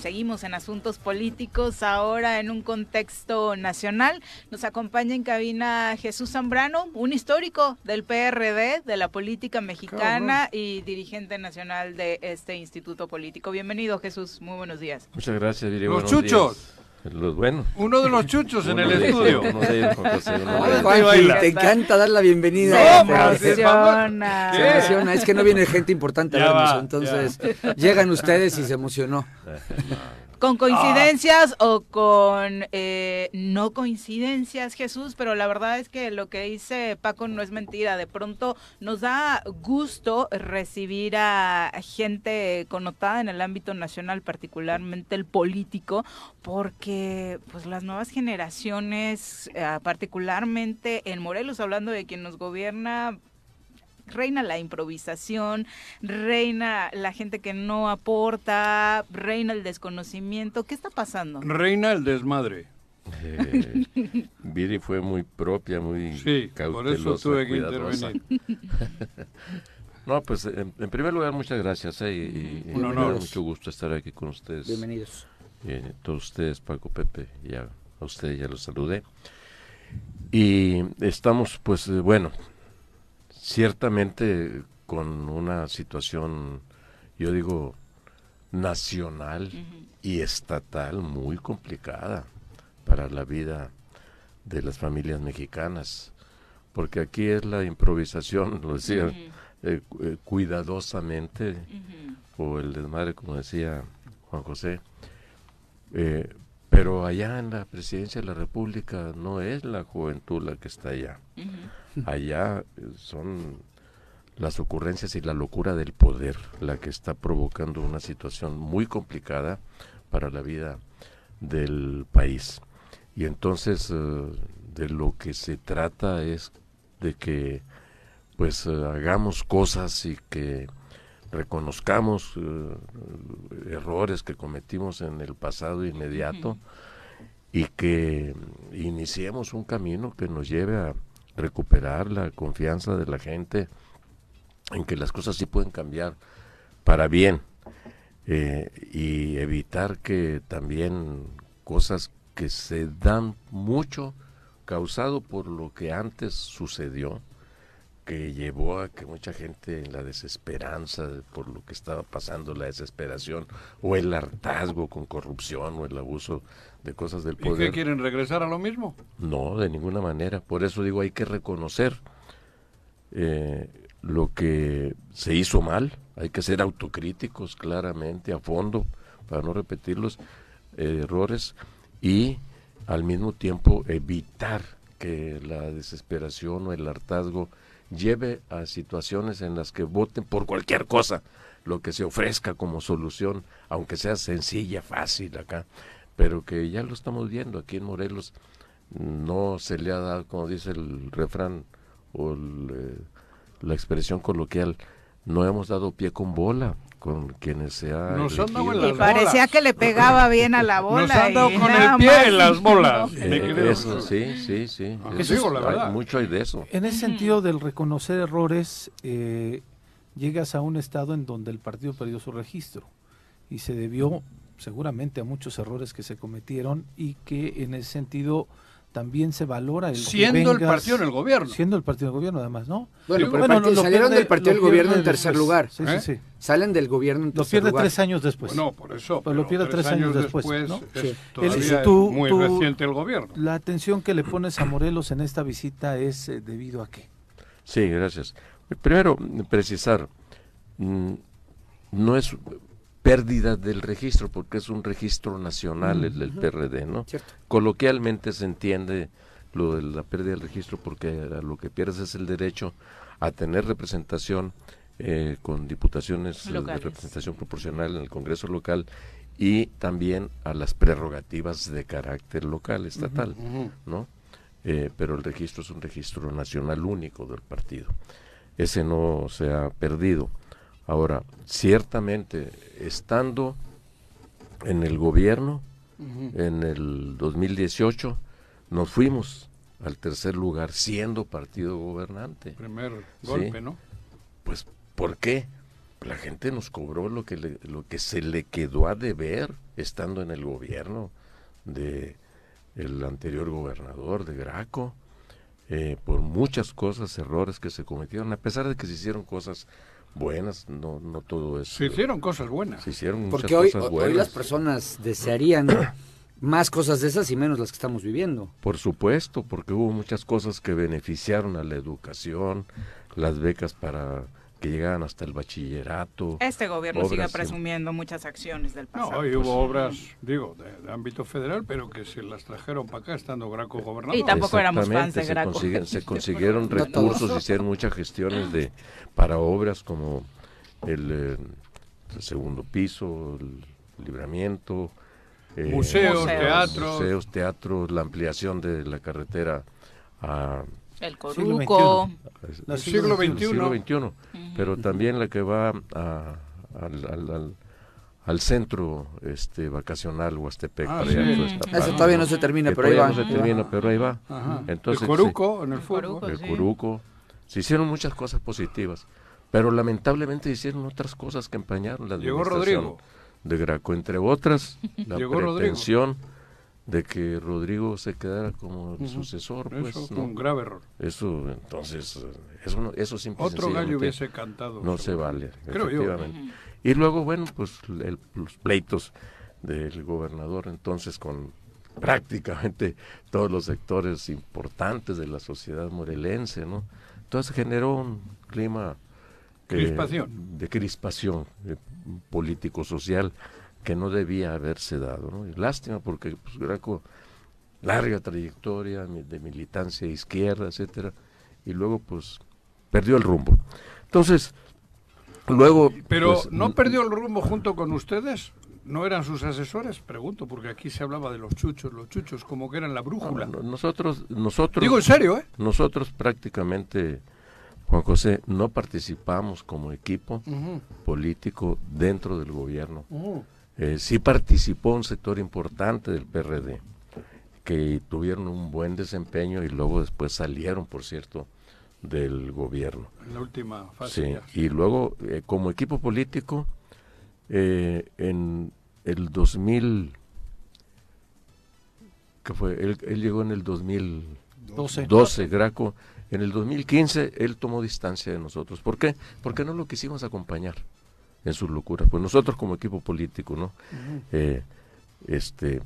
Seguimos en asuntos políticos, ahora en un contexto nacional. Nos acompaña en cabina Jesús Zambrano, un histórico del PRD, de la política mexicana y dirigente nacional de este instituto político. Bienvenido, Jesús. Muy buenos días. Muchas gracias, Viri. Los buenos chuchos. días. Los buenos. Uno de los chuchos en el de estudio. Uno de ellos, Juan José, uno de Ay, ellos. Juanji, baila. te encanta dar la bienvenida. Se este- emociona. Se emociona, es que no viene gente importante a vernos, entonces llegan ustedes y se emocionó. Con coincidencias o con eh, no coincidencias, Jesús, pero la verdad es que lo que dice Paco no es mentira. De pronto nos da gusto recibir a gente connotada en el ámbito nacional, particularmente el político, porque pues las nuevas generaciones, eh, particularmente en Morelos, hablando de quien nos gobierna, reina la improvisación, reina la gente que no aporta, reina el desconocimiento. ¿Qué está pasando? Reina el desmadre. Eh, Viri fue muy propia, muy Sí, por eso cautelosa, tuve que cuidadosa. intervenir. No, pues en, en primer lugar, muchas gracias. eh, y, y Un me honor. da mucho gusto estar aquí con ustedes. Bienvenidos. Eh, todos ustedes, Paco, Pepe, ya a ustedes ya los saludé. Y estamos, pues, eh, bueno, ciertamente con una situación, yo digo, nacional y estatal muy complicada para la vida de las familias mexicanas, porque aquí es la improvisación, lo decía, eh, eh, cuidadosamente, o el desmadre, como decía Juan José, eh, pero allá en la presidencia de la República no es la juventud la que está allá. Allá eh, son las ocurrencias y la locura del poder la que está provocando una situación muy complicada para la vida del país. Y entonces eh, de lo que se trata es de que pues eh, hagamos cosas y que reconozcamos errores que cometimos en el pasado inmediato y que iniciemos un camino que nos lleve a recuperar la confianza de la gente en que las cosas sí pueden cambiar para bien eh, y evitar que también cosas que se dan mucho causado por lo que antes sucedió que llevó a que mucha gente en la desesperanza de- por lo que estaba pasando, la desesperación o el hartazgo con corrupción o el abuso de cosas del ¿Y qué poder. quieren regresar a lo mismo? No, de ninguna manera. Por eso digo, hay que reconocer eh, lo que se hizo mal, hay que ser autocríticos claramente, a fondo, para no repetir los eh, errores y al mismo tiempo evitar que la desesperación o el hartazgo lleve a situaciones en las que voten por cualquier cosa, lo que se ofrezca como solución, aunque sea sencilla, fácil acá, pero que ya lo estamos viendo aquí en Morelos, no se le ha dado, como dice el refrán o el, eh, la expresión coloquial, no hemos dado pie con bola con quienes se ha Nos han dado en elegido. Y parecía bolas. que le pegaba bien a la bola. Nos han dado y con el pie más. en las bolas. Eh, eso, sí, sí, sí. Ah, Eso digo es- la hay- mucho hay de eso. En ese sentido del reconocer errores, eh, llegas a un estado en donde el partido perdió su registro y se debió seguramente a muchos errores que se cometieron y que en ese sentido también se valora el Siendo el partido en el gobierno. siendo el partido del gobierno además, ¿no? Bueno, Sí, pero Bueno, aparte lo salieron pierde- del partido lo del gobierno en pierde tercer después. lugar. Sí, ¿Eh? sí, sí. Salen del gobierno en Lo tercer pierde lugar. tres años después. no, por eso. Pues lo pierde tres años después, ¿no? es Sí. El- tú- muy tú- reciente el gobierno. La atención que le pones a Morelos en esta visita es eh, debido a qué? Sí, gracias. Primero, precisar, mm, no es pérdida del registro, porque es un registro nacional el del PRD, ¿no? Cierto. Coloquialmente se entiende lo de la pérdida del registro porque a lo que pierdes es el derecho a tener representación eh, con diputaciones eh, de representación proporcional en el Congreso local y también a las prerrogativas de carácter local, estatal, ¿no? Eh, pero el registro es un registro nacional único del partido. Ese no se ha perdido. Ahora, ciertamente, estando en el gobierno, en el 2018, nos fuimos al tercer lugar siendo partido gobernante. Primer Sí. golpe, ¿no? Pues, ¿por qué? La gente nos cobró lo que, le- lo que se le quedó a deber estando en el gobierno de el anterior gobernador de Graco, eh, por muchas cosas, errores que se cometieron, a pesar de que se hicieron cosas buenas, no, no todo eso. Se hicieron cosas buenas. Se hicieron muchas Porque hoy, cosas hoy buenas. las personas desearían más cosas de esas y menos las que estamos viviendo. Por supuesto, porque hubo muchas cosas que beneficiaron a la educación, las becas para que llegaran hasta el bachillerato. Este gobierno sigue obras presumiendo muchas acciones del pasado. No, y hubo obras, digo, de, de ámbito federal, pero que se las trajeron para acá estando Graco gobernador. Y tampoco éramos fans de se Graco. consiguen- se consiguieron recursos, se hicieron muchas gestiones de para obras como el, eh, el segundo piso, el libramiento, eh, Museos, Museos. teatros. museos, teatros, la ampliación de la carretera a El Coruco. El siglo XXI. XXI. siglo XXI, pero también la que va a- al, al- al- al centro este vacacional Huastepec. Ah, para sí. Eso parte, todavía no se termina, que pero ahí va. no se termina, pero ahí va. Ajá. Entonces, el Coruco en el fútbol. Coruco. el sí. Curuco. Se hicieron muchas cosas positivas, pero lamentablemente hicieron otras cosas que empañaron la Llegó Rodrigo. de Graco, entre otras la Llegó Rodrigo. De que Rodrigo se quedara como el sucesor, pues Eso fue no. un grave error. Eso, entonces, eh, eso, no- eso Otro gallo hubiese cantado. no se vale, Creo yo. Y luego, bueno, pues el- los pleitos del gobernador, entonces con prácticamente todos los sectores importantes de la sociedad morelense, ¿no? Entonces generó un clima eh, Crispación. de crispación eh, político-social que no debía haberse dado, ¿no? Lástima porque pues, Graco, larga trayectoria de militancia izquierda, etcétera, y luego pues perdió el rumbo. Entonces, luego... Pero pues, ¿no perdió el rumbo junto con ustedes? ¿No eran sus asesores? Pregunto, porque aquí se hablaba de los chuchos, los chuchos como que eran la brújula. no, nosotros, nosotros... Digo en serio, ¿eh? Nosotros prácticamente, Juan José, no participamos como equipo político dentro del gobierno. ujú. Eh, sí participó un sector importante del PRD, que tuvieron un buen desempeño y luego después salieron, por cierto, del gobierno. En la última fase. Sí, ya. y luego eh, como equipo político, eh, en el 2000, ¿qué fue? Él, él llegó en el 2012, 12. Graco. En el 2015 él tomó distancia de nosotros. ¿Por qué? Porque no lo quisimos acompañar en sus locuras. Pues nosotros como equipo político, ¿no? Eh, este,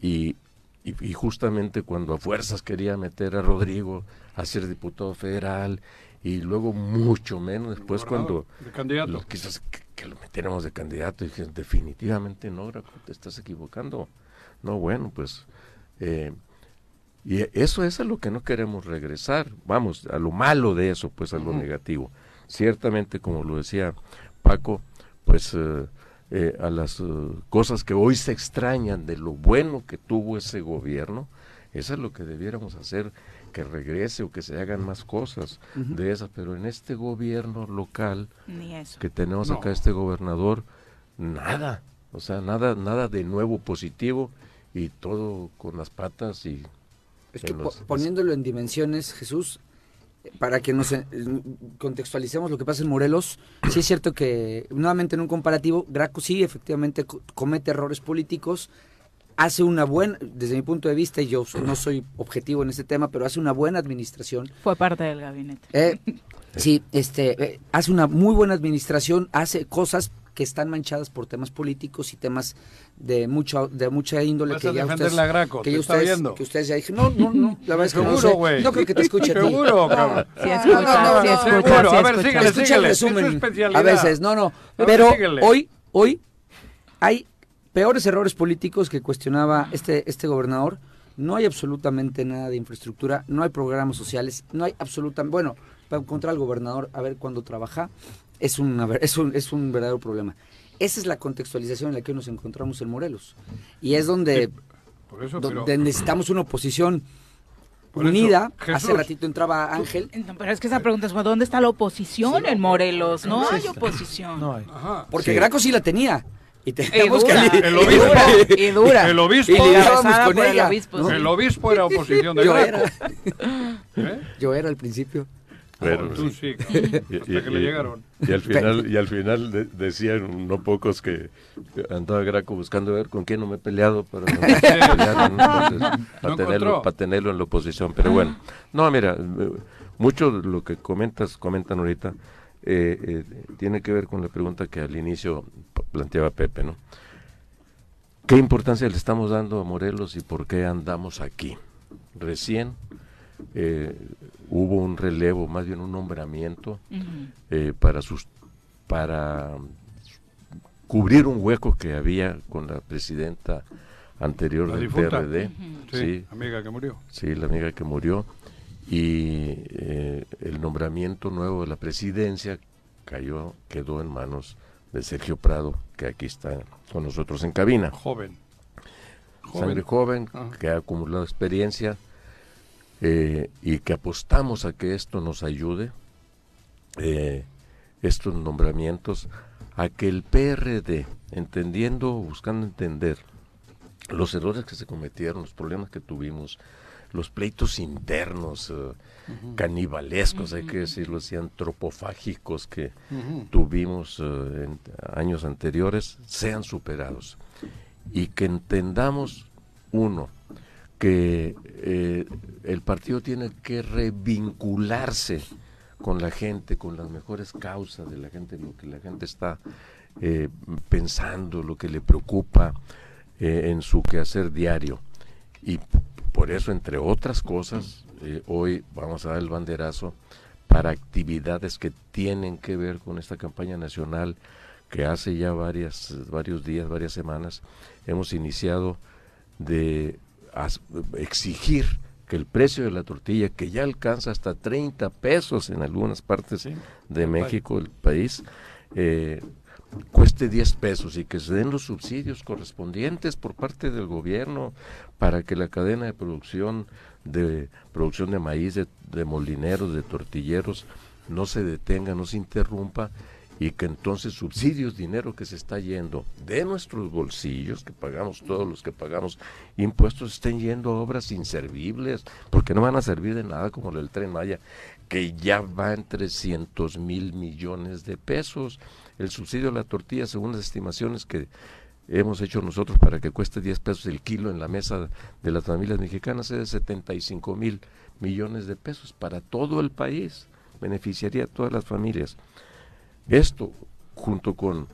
y, y, y justamente cuando a fuerzas quería meter a Rodrigo a ser diputado federal y luego mucho menos después cuando de lo quiso que, que lo metiéramos de candidato y dije definitivamente no Graco, te estás equivocando. No bueno pues eh, y eso es a lo que no queremos regresar. Vamos a lo malo de eso pues a lo negativo. Ciertamente como lo decía Paco pues eh, eh, a las eh, cosas que hoy se extrañan de lo bueno que tuvo ese gobierno eso es lo que debiéramos hacer que regrese o que se hagan más cosas de esas pero en este gobierno local Ni eso. que tenemos No. acá este gobernador, nada, o sea, nada, nada de nuevo positivo y todo con las patas y Es que po- poniéndolo en dimensiones, Jesús, para que nos eh, contextualicemos lo que pasa en Morelos, sí es cierto que, nuevamente en un comparativo, Graco sí efectivamente co- comete errores políticos, hace una buena, desde mi punto de vista, y yo no soy objetivo en este tema, pero hace una buena administración. Fue parte del gabinete. Eh, sí, este, eh, hace una muy buena administración, hace cosas que están manchadas por temas políticos y temas de mucho de mucha índole que ya ustedes la Graco, que te ya está ustedes, viendo. que ustedes ya dijeron no no no la verdad es que no Seguro, sé. no creo que te escuche a ti Seguro, cabrón. Sí, escucha, no, no, sí, escucha, seguro. sí, A ver, síguele, síguele. Es veces no no pero síguele. hoy hoy hay peores errores políticos que cuestionaba este este gobernador no hay absolutamente nada de infraestructura no hay programas sociales no hay absolutamente bueno para encontrar al gobernador a ver cuándo trabaja es una ver- es un es un verdadero problema esa es la contextualización en la que nos encontramos en Morelos y es donde Por eso, pero- donde necesitamos una oposición eso, unida. Jesús. Hace ratito entraba Ángel. No, pero es que esa pregunta es, ¿dónde está la oposición en Morelos? No hay oposición. No hay. Ajá. Porque Sí. Graco sí la tenía. Y Y teníamos dura, que... El y obispo. y dura. El obispo. Y con por el ella. obispo, ¿no? sí. El obispo era oposición de Yo Graco. era. ¿Eh? Yo era al principio. Pero- sí, y, hasta que le llegaron. y al final y al final de- decían no pocos que andaba Graco buscando ver con quién no me he peleado para, no pelear, ¿no? Entonces, para No tenerlo encontró. para tenerlo en la oposición pero bueno no mira mucho de lo que comentas comentan ahorita eh, eh, tiene que ver con la pregunta que al inicio planteaba Pepe no qué importancia le estamos dando a Morelos y por qué andamos aquí recién eh, hubo un relevo, más bien un nombramiento eh, para sus para cubrir un hueco que había con la presidenta anterior La del difunta. PRD, Sí, sí, amiga que murió. sí, la amiga que murió y eh, el nombramiento nuevo de la presidencia cayó quedó en manos de Sergio Prado, que aquí está con nosotros en cabina Joven. sangre joven, Ajá. que ha acumulado experiencia eh, y que apostamos a que esto nos ayude, eh, estos nombramientos, a que el PRD, entendiendo, buscando entender los errores que se cometieron, los problemas que tuvimos, los pleitos internos, eh, canibalescos, hay que decirlo así, antropofágicos que tuvimos eh, en años anteriores, sean superados. Y que entendamos, uno, que eh, el partido tiene que revincularse con la gente, con las mejores causas de la gente, lo que la gente está eh, pensando, lo que le preocupa eh, en su quehacer diario. Y por eso, entre otras cosas, hoy vamos a dar el banderazo para actividades que tienen que ver con esta campaña nacional que hace ya varias, varios días, varias semanas, hemos iniciado de exigir que el precio de la tortilla, que ya alcanza hasta 30 pesos en algunas partes de México, el país, eh, cueste 10 pesos y que se den los subsidios correspondientes por parte del gobierno para que la cadena de producción de producción de maíz, de, de molineros, de tortilleros, no se detenga, no se interrumpa y que entonces subsidios, dinero que se está yendo de nuestros bolsillos, que pagamos todos los que pagamos impuestos, estén yendo a obras inservibles, porque no van a servir de nada como el tren Maya, que ya va en 300 mil millones de pesos. El subsidio a la tortilla, según las estimaciones que hemos hecho nosotros para que cueste 10 pesos el kilo en la mesa de las familias mexicanas, es de 75 mil millones de pesos para todo el país, beneficiaría a todas las familias. Esto, junto con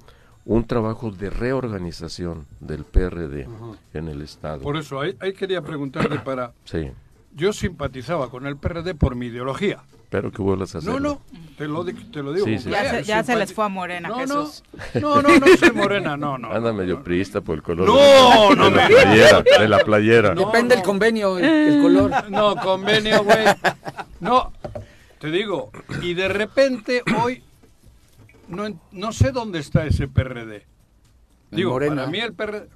un trabajo de reorganización del PRD en el Estado. Por eso, ahí, ahí quería preguntarte para Sí, yo simpatizaba con el PRD por mi ideología. Espero que vuelvas a hacerlo. No, no, te lo, te lo digo. Sí, con sí. Ya, se, ya se simpati- les fue a Morena, No, Jesús. no, no, no, no soy morena, no, no. Anda medio priista por el color No, de, no de la me- playera, de la playera. No. Depende del convenio, el, el color. No, convenio, güey. No, te digo, y de repente hoy no, no sé dónde está ese PRD. Digo, para mí el PRD,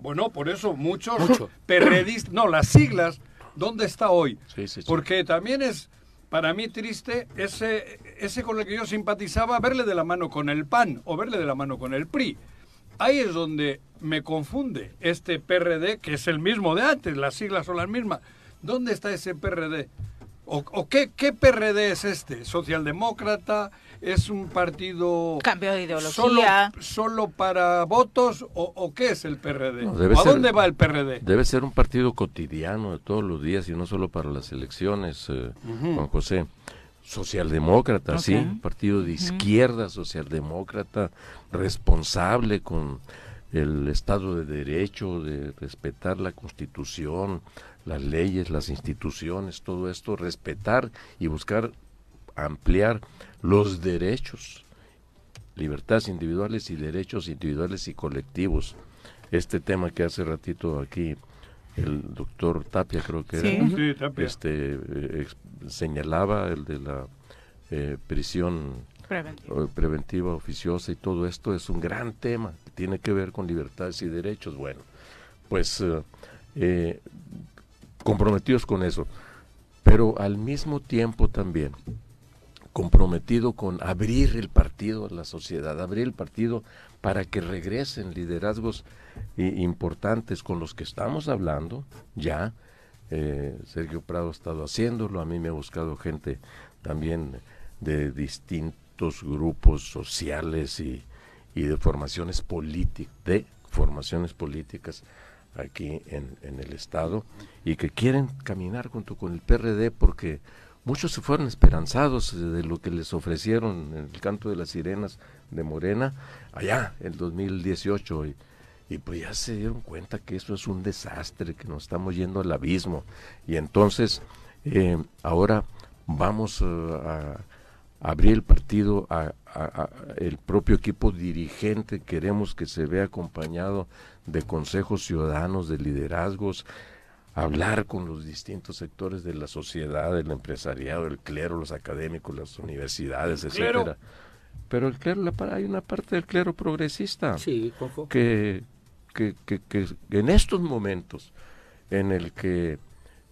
bueno, por eso muchos Mucho. PRDistas, no, las siglas, ¿dónde está hoy? Sí, sí, sí. Porque también es para mí triste ese, ese con el que yo simpatizaba, verle de la mano con el PAN o verle de la mano con el PRI. Ahí es donde me confunde este PRD, que es el mismo de antes, las siglas son las mismas. ¿Dónde está ese PRD? ¿O, o qué, qué PRD es este? ¿Socialdemócrata? ¿Es un partido Cambio de solo, ideología. solo para votos? ¿O, o qué es el PRD? No, debe ¿O ¿A ser- dónde va el PRD? Debe ser un partido cotidiano de todos los días y no solo para las elecciones, eh, Juan José. Socialdemócrata, sí, Ok. un partido de izquierda, socialdemócrata, responsable con el Estado de Derecho, de respetar la Constitución, las leyes, las instituciones, todo esto, respetar y buscar ampliar los derechos, libertades individuales y derechos individuales y colectivos. Este tema que hace ratito aquí el doctor Tapia creo que Sí. era, Sí, Tapia. este eh, señalaba el de la eh, prisión Preventivo. eh, preventiva oficiosa y todo esto es un gran tema que tiene que ver con libertades y derechos. Bueno, pues eh, comprometidos con eso, pero al mismo tiempo también comprometido con abrir el partido a la sociedad, abrir el partido para que regresen liderazgos i- importantes con los que estamos hablando ya. eh, Sergio Prado ha estado haciéndolo, a mí me ha buscado gente también de distintos grupos sociales y, y de formaciones políticas, formaciones políticas aquí en el Estado y que quieren caminar junto con el PRD porque muchos se fueron esperanzados de lo que les ofrecieron en el canto de las sirenas de Morena allá en 2018 y, y pues ya se dieron cuenta que eso es un desastre, que nos estamos yendo al abismo. Y entonces eh, ahora vamos eh, a abrir el partido a- a- el propio equipo dirigente. Queremos que se vea acompañado de consejos ciudadanos de liderazgos hablar con los distintos sectores de la sociedad el empresariado el clero los académicos las universidades etcétera. pero el clero la hay una parte del clero progresista Sí, que, que, que- que en estos momentos en el que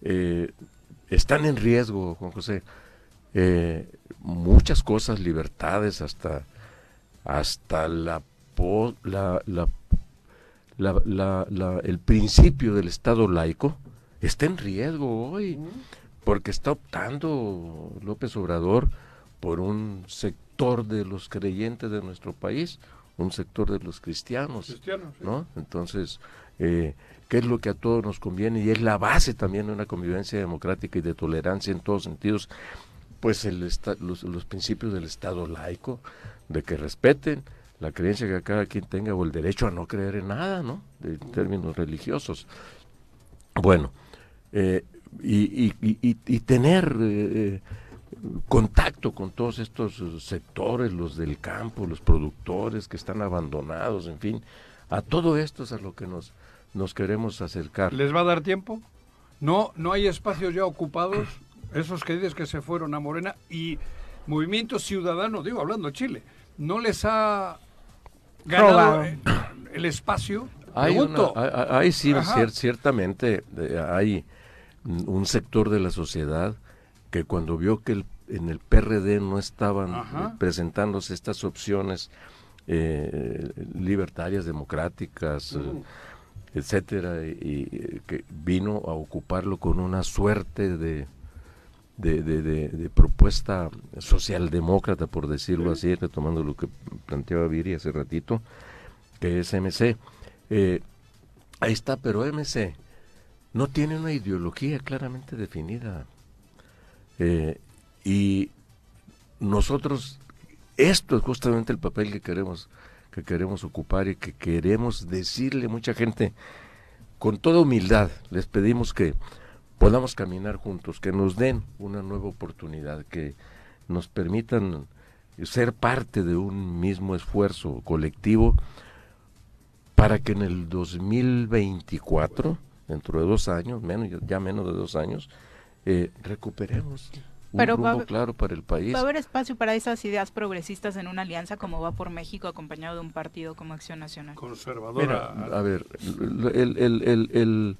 eh, están en riesgo, Juan José, eh, muchas cosas, libertades, hasta, hasta la, po- la, la- la- la- la- el principio del Estado laico, está en riesgo hoy, porque está optando López Obrador por un sector de los creyentes de nuestro país, un sector de los cristianos. Cristianos, sí. ¿no? Entonces, eh, ¿qué es lo que a todos nos conviene? Y es la base también de una convivencia democrática y de tolerancia en todos sentidos, pues el esta- los, los principios del Estado laico, de que respeten la creencia que cada quien tenga o el derecho a no creer en nada, ¿no? De términos religiosos. Bueno, eh, y, y- y- y- y tener eh, contacto con todos estos eh, sectores, los del campo, los productores que están abandonados, en fin, a todo esto es a lo que nos, nos queremos acercar. ¿Les va a dar tiempo? No, no hay espacios ya ocupados, esos que dices que se fueron a Morena y Movimiento Ciudadano, digo, hablando de Chile, ¿no les ha ganado eh, el espacio? Hay, una- hay- hay sí, cier- ciertamente eh, hay un sector de la sociedad que cuando vio que el- en el PRD no estaban Ajá. eh, presentándose estas opciones eh, libertarias, democráticas, eh, etcétera, y, y, que vino a ocuparlo con una suerte de, de, de- de- de propuesta socialdemócrata, por decirlo así, retomando lo que planteaba Viri hace ratito, que es MC. Eh, ahí está, pero MC no tiene una ideología claramente definida. Eh, y nosotros, esto es justamente el papel que queremos, que queremos ocupar y que queremos decirle a mucha gente, con toda humildad, les pedimos que podamos caminar juntos, que nos den una nueva oportunidad, que nos permitan ser parte de un mismo esfuerzo colectivo para que en el 2024, dentro de dos años, menos ya menos de dos años, eh, recuperemos un Pero va rumbo haber- claro para el país. ¿Va a haber espacio para esas ideas progresistas en una alianza como va por México acompañado de un partido como Acción Nacional? Conservadora. Mira, a ver, el, el- el- el-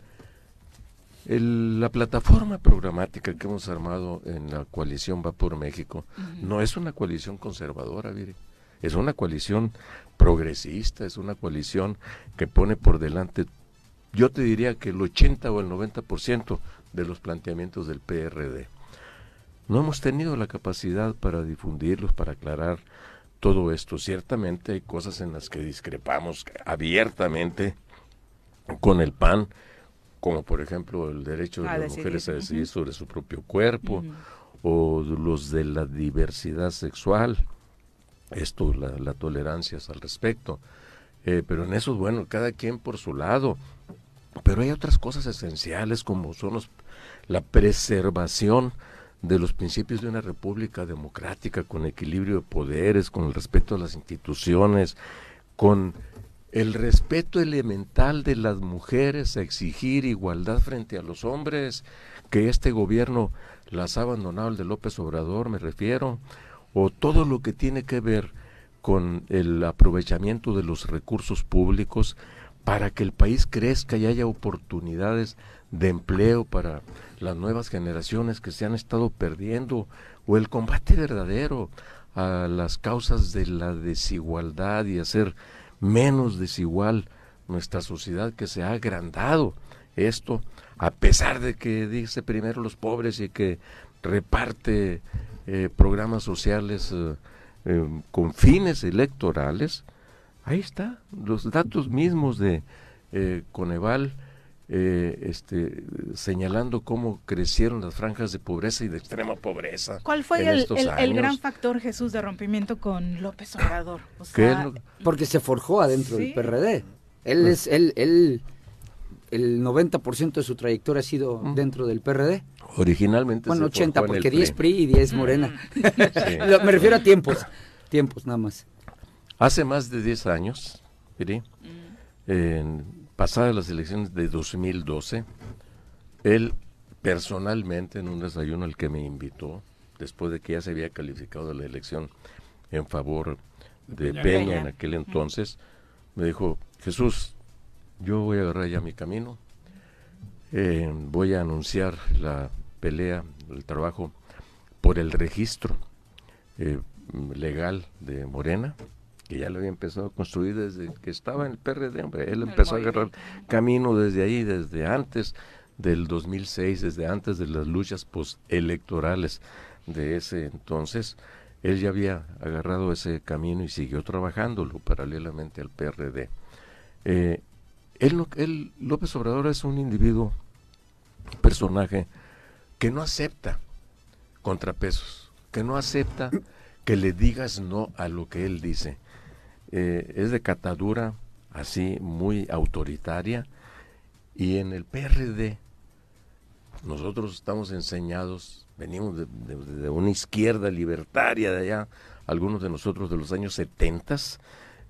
el- la plataforma programática que hemos armado en la coalición Va por México no es una coalición conservadora, mire. Es una coalición progresista, es una coalición que pone por delante, yo te diría que el 80 o el 90% de los planteamientos del PRD. No hemos tenido la capacidad para difundirlos, para aclarar todo esto. Ciertamente hay cosas en las que discrepamos abiertamente con el PAN, como por ejemplo el derecho de A las decidir, mujeres a decidir sobre su propio cuerpo, o los de la diversidad sexual, esto, la, la tolerancia es al respecto. Eh, pero en eso, bueno, cada quien por su lado. Pero hay otras cosas esenciales como son los, la preservación de los principios de una república democrática con equilibrio de poderes, con el respeto a las instituciones, con el respeto elemental de las mujeres a exigir igualdad frente a los hombres, que este gobierno las ha abandonado, el de López Obrador me refiero, o todo lo que tiene que ver con el aprovechamiento de los recursos públicos para que el país crezca y haya oportunidades de empleo para las nuevas generaciones que se han estado perdiendo, o el combate verdadero a las causas de la desigualdad y hacer menos desigual nuestra sociedad que se ha agrandado. Esto, a pesar de que dice primero los pobres y que reparte eh, programas sociales eh, eh, con fines electorales, ahí está, los datos mismos de eh, Coneval eh, este, señalando cómo crecieron las franjas de pobreza y de extrema pobreza. ¿Cuál fue en el, estos el- gran factor, Jesús, de rompimiento con López Obrador? O ¿Qué es sea, lo- Porque se forjó adentro Sí. del PRD. Él es, él, él, el 90% de su trayectoria ha sido dentro del PRD. Originalmente Bueno, se 80, forjó en el porque 10 PRI y 10 Morena. Sí. Lo- Me refiero a tiempos, tiempos nada más. Hace más de 10 años, mire, en pasadas las elecciones de 2012, él personalmente en un desayuno al que me invitó, después de que ya se había calificado la elección en favor de Peña. en aquel entonces, me dijo, Jesús, yo voy a agarrar ya mi camino, eh, voy a anunciar la pelea, el trabajo por el registro eh, legal de Morena, que ya lo había empezado a construir desde que estaba en el PRD, hombre, él empezó a agarrar camino desde ahí, desde antes del 2006, desde antes de las luchas postelectorales de ese entonces, él ya había agarrado ese camino y siguió trabajándolo paralelamente al PRD. Eh, él, él, López Obrador es un individuo, un personaje que no acepta contrapesos, que no acepta que le digas no a lo que él dice. Eh, es de catadura así muy autoritaria y en el PRD nosotros estamos enseñados, venimos de, de- de una izquierda libertaria de allá, algunos de nosotros de los años 70,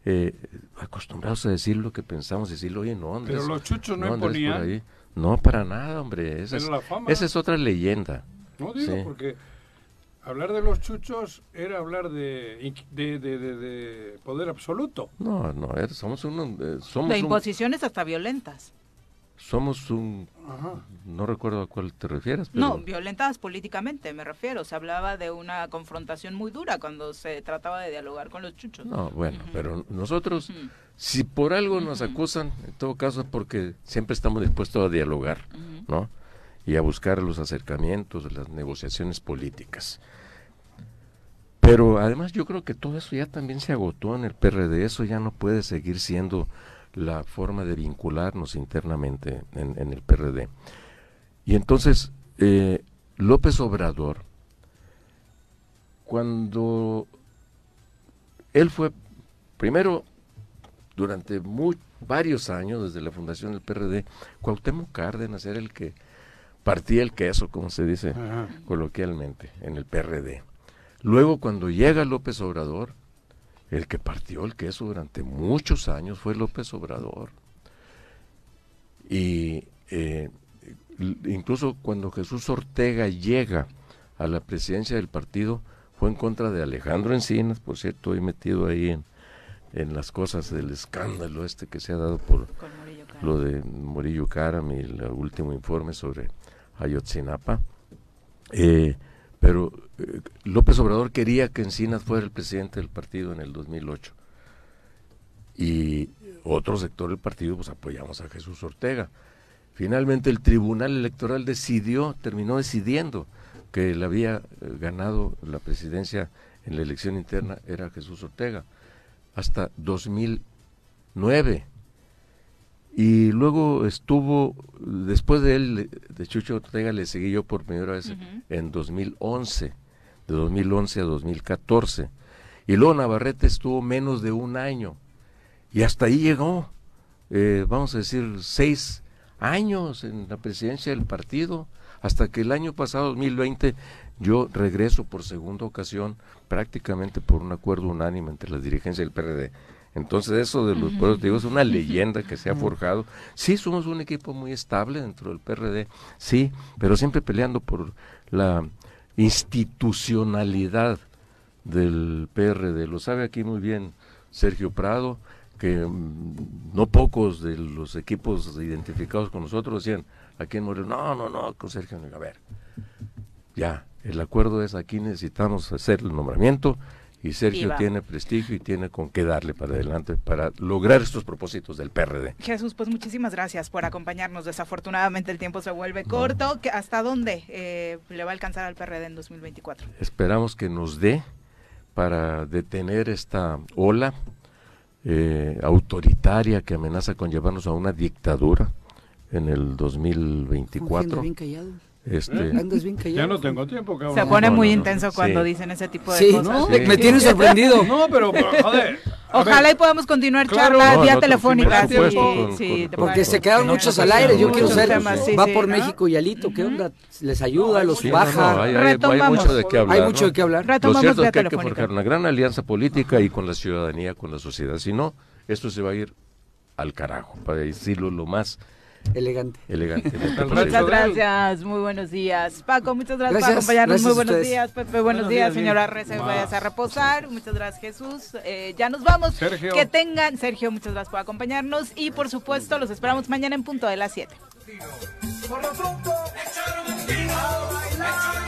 eh, acostumbrados a decir lo que pensamos, decirlo, oye, no, Andrés, Pero los chuchos no imponían. ahí". No, para nada, hombre. Esa, es, la fama- esa es otra leyenda. No digo Sí. porque hablar de los chuchos era hablar de, de, de- de- de poder absoluto. No, no, somos un, eh, somos de un, imposiciones hasta violentas. somos un, Ajá. no recuerdo a cuál te refieres, pero No, violentas políticamente, me refiero. Se hablaba de una confrontación muy dura cuando se trataba de dialogar con los chuchos. no, bueno, pero nosotros, si por algo nos acusan, en todo caso es porque siempre estamos dispuestos a dialogar, ¿no? Y a buscar los acercamientos, las negociaciones políticas. Pero además yo creo que todo eso ya también se agotó en el PRD, eso ya no puede seguir siendo la forma de vincularnos internamente en, en el PRD. Y entonces, eh, López Obrador, cuando él fue, primero, durante muy, varios años, desde la fundación del PRD, Cuauhtémoc Cárdenas era el que partía el queso, como se dice coloquialmente, en el PRD. Luego, cuando llega López Obrador, el que partió el queso durante muchos años fue López Obrador. Y eh, incluso cuando Jesús Ortega llega a la presidencia del partido, fue en contra de Alejandro Encinas, por cierto, he metido ahí en, en las cosas del escándalo este que se ha dado por lo de Murillo Karam y el último informe sobre Ayotzinapa. Eh, pero eh, López Obrador quería que Encinas fuera el presidente del partido en el 2008. Y otro sector del partido, pues apoyamos a Jesús Ortega. Finalmente el Tribunal Electoral decidió, terminó decidiendo que le había eh, ganado la presidencia en la elección interna era Jesús Ortega hasta 2009 y luego estuvo después de él de Chucho Ortega le seguí yo por primera vez en 2011 de 2011 a 2014 y luego Navarrete estuvo menos de un año. Y hasta ahí llegó eh, vamos a decir seis años en la presidencia del partido hasta que el año pasado 2020 yo regreso por segunda ocasión prácticamente por un acuerdo unánime entre la dirigencia del PRD entonces eso de los pueblos, digo, es una leyenda que se ha forjado. Sí, somos un equipo muy estable dentro del PRD, sí, pero siempre peleando por la institucionalidad del PRD. Lo sabe aquí muy bien Sergio Prado, que mm, no pocos de los equipos identificados con nosotros decían aquí en Morelos, no, no, no, con Sergio, a ver, ya, el acuerdo es aquí necesitamos hacer el nombramiento y Sergio tiene prestigio y tiene con qué darle para adelante para lograr estos propósitos del PRD. Jesús, pues muchísimas gracias por acompañarnos. Desafortunadamente el tiempo se vuelve corto. ¿Hasta dónde eh, le va a alcanzar al PRD en 2024? Esperamos que nos dé para detener esta ola eh, autoritaria que amenaza con llevarnos a una dictadura en el 2024. Bien. Este, Andas bien callado. Ya no tengo tiempo, cabrón. Se pone no, muy no, no. intenso cuando Sí. dicen ese tipo de Sí, cosas. ¿no? Sí. Me tienes sorprendido. No, pero, pero, joder. Ojalá ver, y podamos continuar Claro. charlas No, vía no, telefónica. Porque se quedaron sí, muchos al aire. Yo quiero saber, temas, sí, va sí, por ¿no? México y Alito, ¿qué onda? ¿Les ayuda? ¿Los Sí, no, baja? no, hay, hay- hay Retomamos. mucho de qué hablar. Hay mucho ¿no? de qué hablar. Lo cierto es que hay que forjar una gran alianza política y con la ciudadanía, con la sociedad. Si no, esto se va a ir al carajo, para decirlo lo más Elegante. posible. Muchas gracias, muy buenos días. Paco, muchas gracias, por acompañarnos. gracias muy a buenos días, Pepe, buenos, Buenos días, días, señora Ma. vayas a reposar. Muchas gracias, Jesús. Eh, ya nos vamos. Sergio. Que tengan, Sergio, muchas gracias por acompañarnos y por supuesto los esperamos mañana en punto de las 7. Por lo pronto, a bailar.